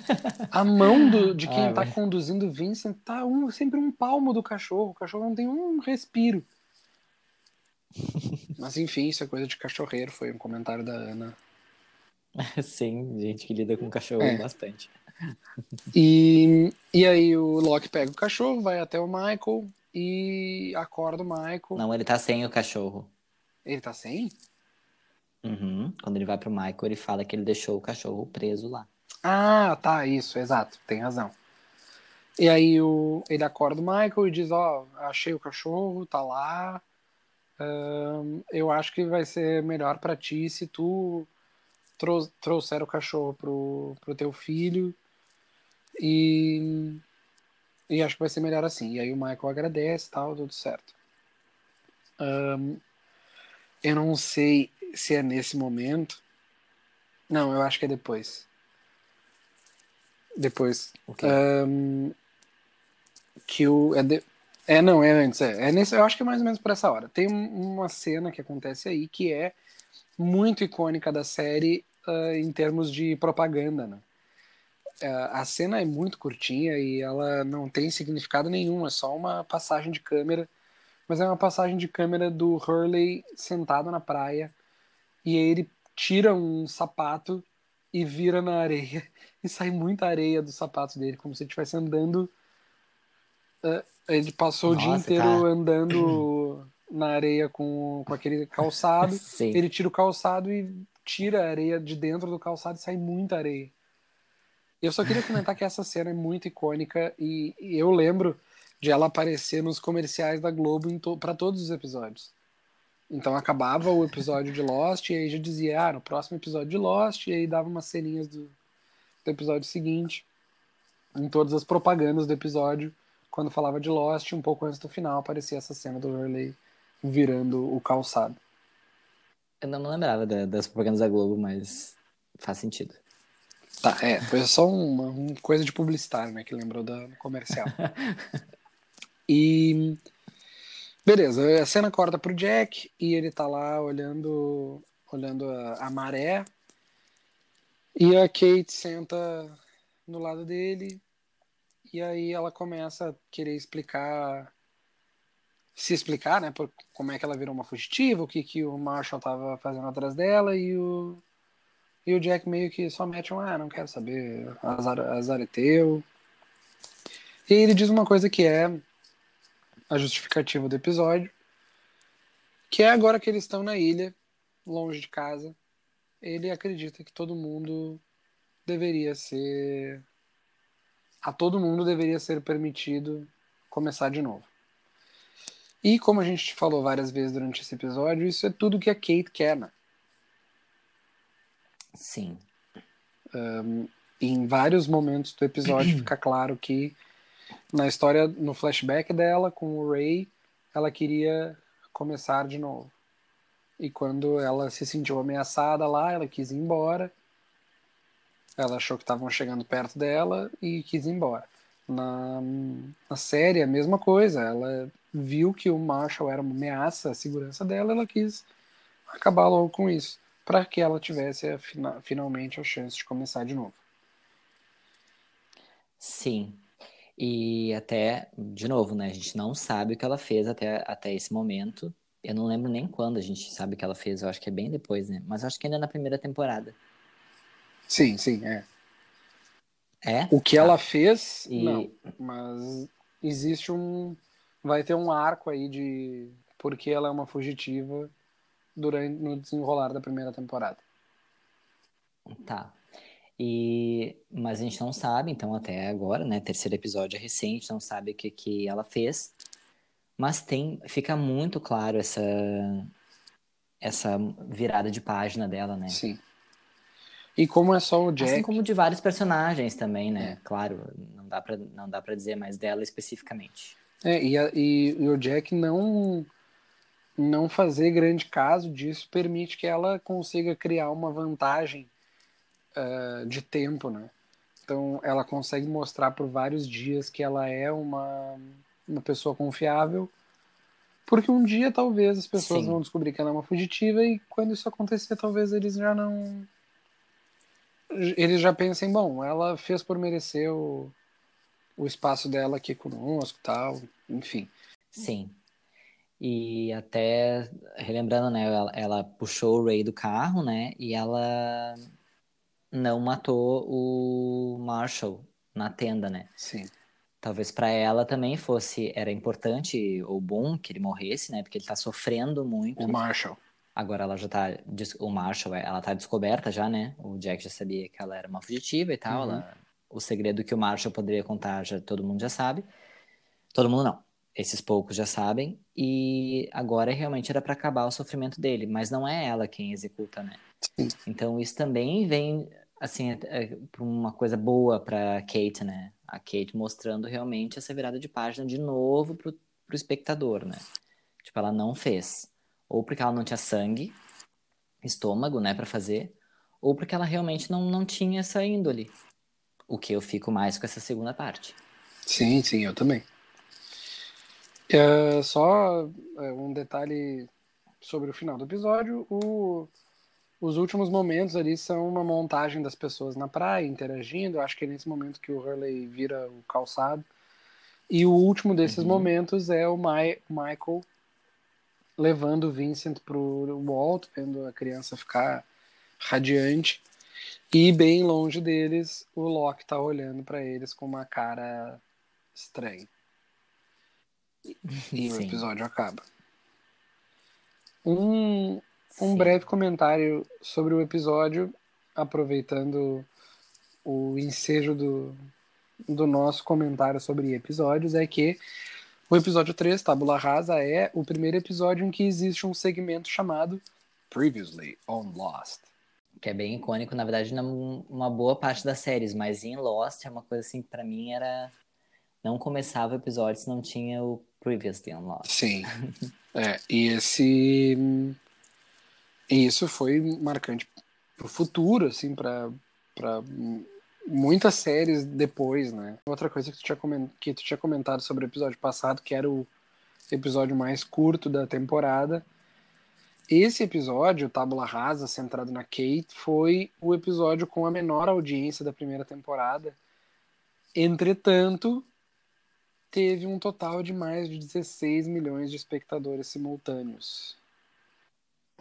a mão do, de quem ah, tá conduzindo o Vincent tá um, sempre um palmo do cachorro. O cachorro não tem um respiro. Mas enfim, isso é coisa de cachorreiro, foi um comentário da Ana. Sim, gente que lida com cachorro é. bastante. E, e aí o Loki pega o cachorro, vai até o Michael e acorda o Michael. Não, ele tá sem o cachorro. Ele tá sem? Uhum. Quando ele vai pro Michael, ele fala que ele deixou o cachorro preso lá. Ah, tá, isso, exato, tem razão. E aí o, ele acorda o Michael e diz, ó, oh, achei o cachorro, tá lá, eu acho que vai ser melhor para ti se tu trou trouxer o cachorro pro, pro teu filho e e acho que vai ser melhor assim. E aí o Michael agradece tal, tudo certo. Um, eu não sei se é nesse momento. Não, eu acho que é depois. Depois. Okay. Um, que o. É de, é, não, é antes. É. é nesse, eu acho que é mais ou menos por essa hora. Tem uma cena que acontece aí que é muito icônica da série uh, em termos de propaganda, né? Uh, a cena é muito curtinha e ela não tem significado nenhum, é só uma passagem de câmera, mas é uma passagem de câmera do Hurley sentado na praia e aí ele tira um sapato e vira na areia e sai muita areia do sapato dele, como se ele estivesse andando Uh, ele passou Nossa, o dia inteiro tá. andando na areia com, com aquele calçado. ele tira o calçado e tira a areia de dentro do calçado e sai muita areia. Eu só queria comentar que essa cena é muito icônica e, e eu lembro de ela aparecer nos comerciais da Globo to para todos os episódios. Então acabava o episódio de Lost e aí já dizia, ah, no próximo episódio de Lost, e aí dava umas ceninhas do, do episódio seguinte, em todas as propagandas do episódio, quando falava de Lost, um pouco antes do final, aparecia essa cena do Hurley virando o calçado. Eu não lembrava das propagandas da Globo, mas faz sentido. Tá, é, foi só uma, uma coisa de publicitário, né, que lembrou da comercial. e beleza, a cena corta pro Jack e ele tá lá olhando olhando a, a maré. E a Kate senta no lado dele e aí ela começa a querer explicar se explicar, né, por como é que ela virou uma fugitiva, o que que o Marshall tava fazendo atrás dela e o e o Jack meio que só mete um, ah, não quero saber, azar, azar é teu. E ele diz uma coisa que é a justificativa do episódio, que é agora que eles estão na ilha, longe de casa, ele acredita que todo mundo deveria ser a todo mundo deveria ser permitido começar de novo. E como a gente falou várias vezes durante esse episódio, isso é tudo que a Kate quer, né? Sim. Um, em vários momentos do episódio fica claro que na história, no flashback dela com o Ray, ela queria começar de novo. E quando ela se sentiu ameaçada lá, ela quis ir embora. Ela achou que estavam chegando perto dela e quis ir embora. Na, na série, a mesma coisa. Ela viu que o Marshall era uma ameaça à segurança dela, ela quis acabar logo com isso para que ela tivesse a, finalmente a chance de começar de novo. Sim. E até, de novo, né? A gente não sabe o que ela fez até, até esse momento. Eu não lembro nem quando a gente sabe o que ela fez. Eu acho que é bem depois, né? Mas acho que ainda é na primeira temporada. Sim, sim, é. É? O que ela ah. fez, e... não. Mas existe um. Vai ter um arco aí de porque ela é uma fugitiva durante no desenrolar da primeira temporada. Tá. E mas a gente não sabe, então até agora, né, terceiro episódio é recente, não sabe o que que ela fez. Mas tem, fica muito claro essa essa virada de página dela, né? Sim. E como é só o Jack. Assim como de vários personagens também, né? É. Claro, não dá para não dá para dizer mais dela especificamente. É, e, a, e, e, o Jack não não fazer grande caso disso permite que ela consiga criar uma vantagem uh, de tempo, né? Então ela consegue mostrar por vários dias que ela é uma, uma pessoa confiável, porque um dia talvez as pessoas Sim. vão descobrir que ela é uma fugitiva e quando isso acontecer talvez eles já não eles já pensem, bom, ela fez por merecer o, o espaço dela aqui conosco, tal, enfim. Sim. E até, relembrando, né, ela, ela, puxou o Ray do carro, né, e ela não matou o Marshall na tenda, né. Sim. Talvez para ela também fosse, era importante ou bom que ele morresse, né, porque ele tá sofrendo muito. O Marshall. Agora ela já tá, o Marshall, é, ela tá descoberta já, né, o Jack já sabia que ela era uma fugitiva e tal, uhum. ela, o segredo que o Marshall poderia contar, já todo mundo já sabe. Todo mundo não esses poucos já sabem, e agora realmente era para acabar o sofrimento dele, mas não é ela quem executa, né? Então isso também vem, assim, é, é, para uma coisa boa para Kate, né? A Kate mostrando realmente essa virada de página de novo pro, pro espectador, né? Tipo, ela não fez. Ou porque ela não tinha sangue, estômago, né, para fazer, ou porque ela realmente não, não tinha essa índole. O que eu fico mais com essa segunda parte. Sim, sim, eu também. É, só é, um detalhe sobre o final do episódio. O, os últimos momentos ali são uma montagem das pessoas na praia interagindo. Acho que é nesse momento que o Hurley vira o calçado. E o último desses uhum. momentos é o My, Michael levando o Vincent pro Walt, vendo a criança ficar radiante. E bem longe deles, o Locke tá olhando para eles com uma cara estranha. e o Sim. episódio acaba. Um, um Sim. breve comentário sobre o episódio, aproveitando o ensejo do, do nosso comentário sobre episódios, é que o episódio 3, Tábula Rasa, é o primeiro episódio em que existe um segmento chamado Previously on Lost. Que é bem icônico, na verdade, numa boa parte das séries, mas em Lost é uma coisa assim, que pra mim era. Não começava o episódio se não tinha o Previously on Lost. Sim. É, e esse. E isso foi marcante pro futuro, assim, pra muitas séries depois, né? Outra coisa que tu, tinha que tu tinha comentado sobre o episódio passado, que era o episódio mais curto da temporada. Esse episódio, Tábula Rasa, centrado na Kate, foi o episódio com a menor audiência da primeira temporada. Entretanto, teve um total de mais de 16 milhões de espectadores simultâneos.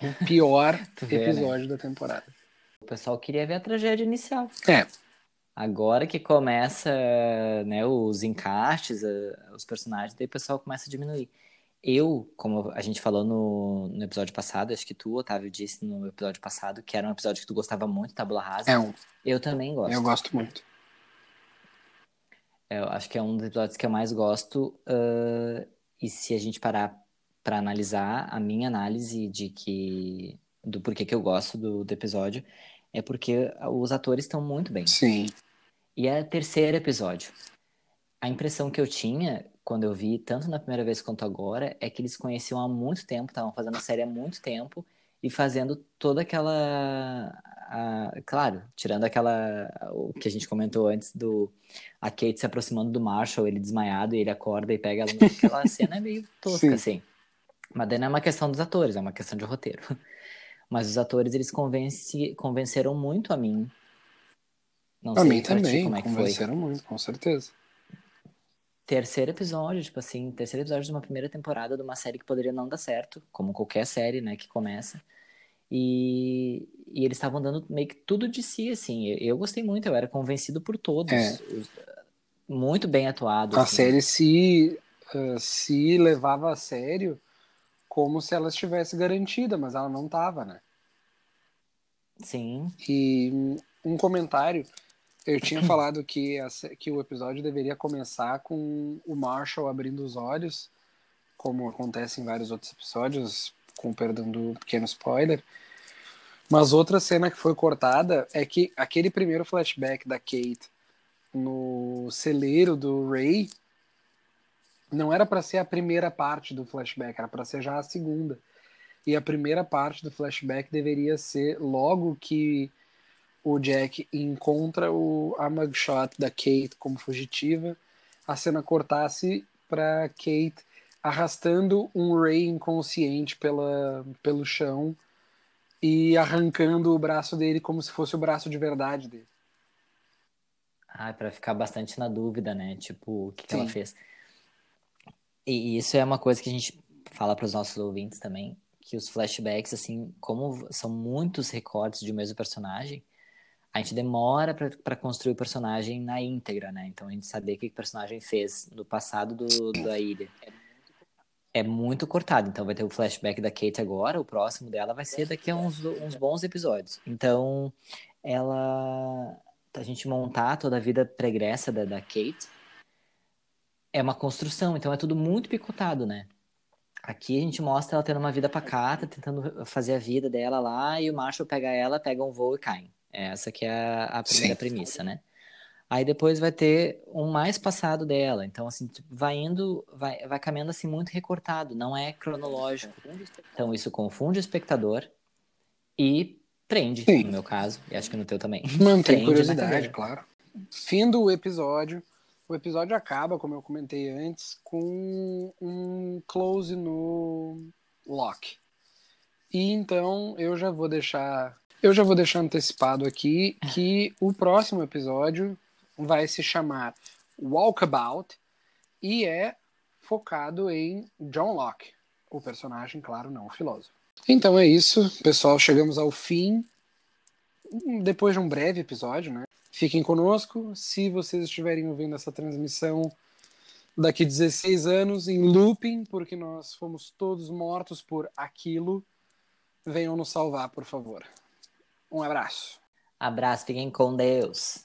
O pior vê, né? episódio da temporada. O pessoal queria ver a tragédia inicial. É, Agora que começa, né, os encaixes, a- os personagens, daí o pessoal começa a diminuir. Eu, como a gente falou no, no episódio passado, acho que tu, Otávio, disse no episódio passado que era um episódio que tu gostava muito, Tabula Rasa. é um. Eu também gosto. Eu gosto muito. Eu acho que é um dos episódios que eu mais gosto. ãh, e se a gente parar para analisar, a minha análise de que do porquê que eu gosto do, do episódio é porque os atores estão muito bem. Sim. E é o terceiro episódio. A impressão que eu tinha quando eu vi, tanto na primeira vez quanto agora, é que eles conheciam há muito tempo, estavam fazendo a série há muito tempo e fazendo toda aquela. a- claro, tirando aquela. o que a gente comentou antes do. A Kate se aproximando do Marshall, ele desmaiado, e ele acorda e pega ela. Aquela cena é meio tosca, Sim. assim. Mas daí não é uma questão dos atores, é uma questão de roteiro. Mas os atores, eles convence, convenceram muito a mim. Não sei mim também, como é que foi. convenceram muito, com certeza. Terceiro episódio, tipo assim, terceiro episódio de uma primeira temporada de uma série que poderia não dar certo, como qualquer série, né, que começa. E, e eles estavam dando meio que tudo de si, assim. Eu, eu gostei muito, eu era convencido por todos. É. Muito bem atuado. A assim. série se, eh, se levava a sério como se ela estivesse garantida, mas ela não estava, né? Sim, E um comentário, eu tinha falado que, a sé- que o episódio deveria começar com o Marshall abrindo os olhos, como acontece em vários outros episódios, com perdão do pequeno spoiler. Mas outra cena que foi cortada é que aquele primeiro flashback da Kate no celeiro do Ray não era para ser a primeira parte do flashback, era para ser já a segunda. E a primeira parte do flashback deveria ser logo que o Jack encontra o, a mugshot da Kate como fugitiva, a cena cortasse para Kate arrastando um Ray inconsciente pela, pelo chão e arrancando o braço dele como se fosse o braço de verdade dele. Ah, para ficar bastante na dúvida, né? Tipo, o que, que ela fez. E isso é uma coisa que a gente fala para os nossos ouvintes também, que os flashbacks, assim, como são muitos recortes de um mesmo personagem, a gente demora para construir o personagem na íntegra, né? Então a gente saber o que o personagem fez no passado do, da ilha. É muito cortado. Então vai ter o flashback da Kate agora, o próximo dela vai ser daqui a uns, uns bons episódios. Então ela. A gente montar toda a vida pregressa da, da Kate é uma construção, então é tudo muito picotado, né? Aqui a gente mostra ela tendo uma vida pacata, tentando fazer a vida dela lá, e o Marshall pega ela, pega um voo e cai. Essa que é a, primeira Sim. premissa, né? Aí depois vai ter um mais passado dela. Então, assim, tipo, vai indo, vai, vai caminhando assim muito recortado, não é cronológico. Então, isso confunde o espectador e prende, Sim. no meu caso, e acho que no teu também. Mantém Prende curiosidade, claro. Fim do episódio. O episódio acaba, como eu comentei antes, com um close no lock. E então eu já vou deixar, eu já vou deixar antecipado aqui que o próximo episódio vai se chamar Walkabout e é focado em John Locke, o personagem, claro, não o filósofo. Então é isso, pessoal, chegamos ao fim depois de um breve episódio, né? Fiquem conosco. Se vocês estiverem ouvindo essa transmissão daqui 16 anos em looping, porque nós fomos todos mortos por aquilo. Venham nos salvar, por favor. Um abraço. Abraço, fiquem com Deus.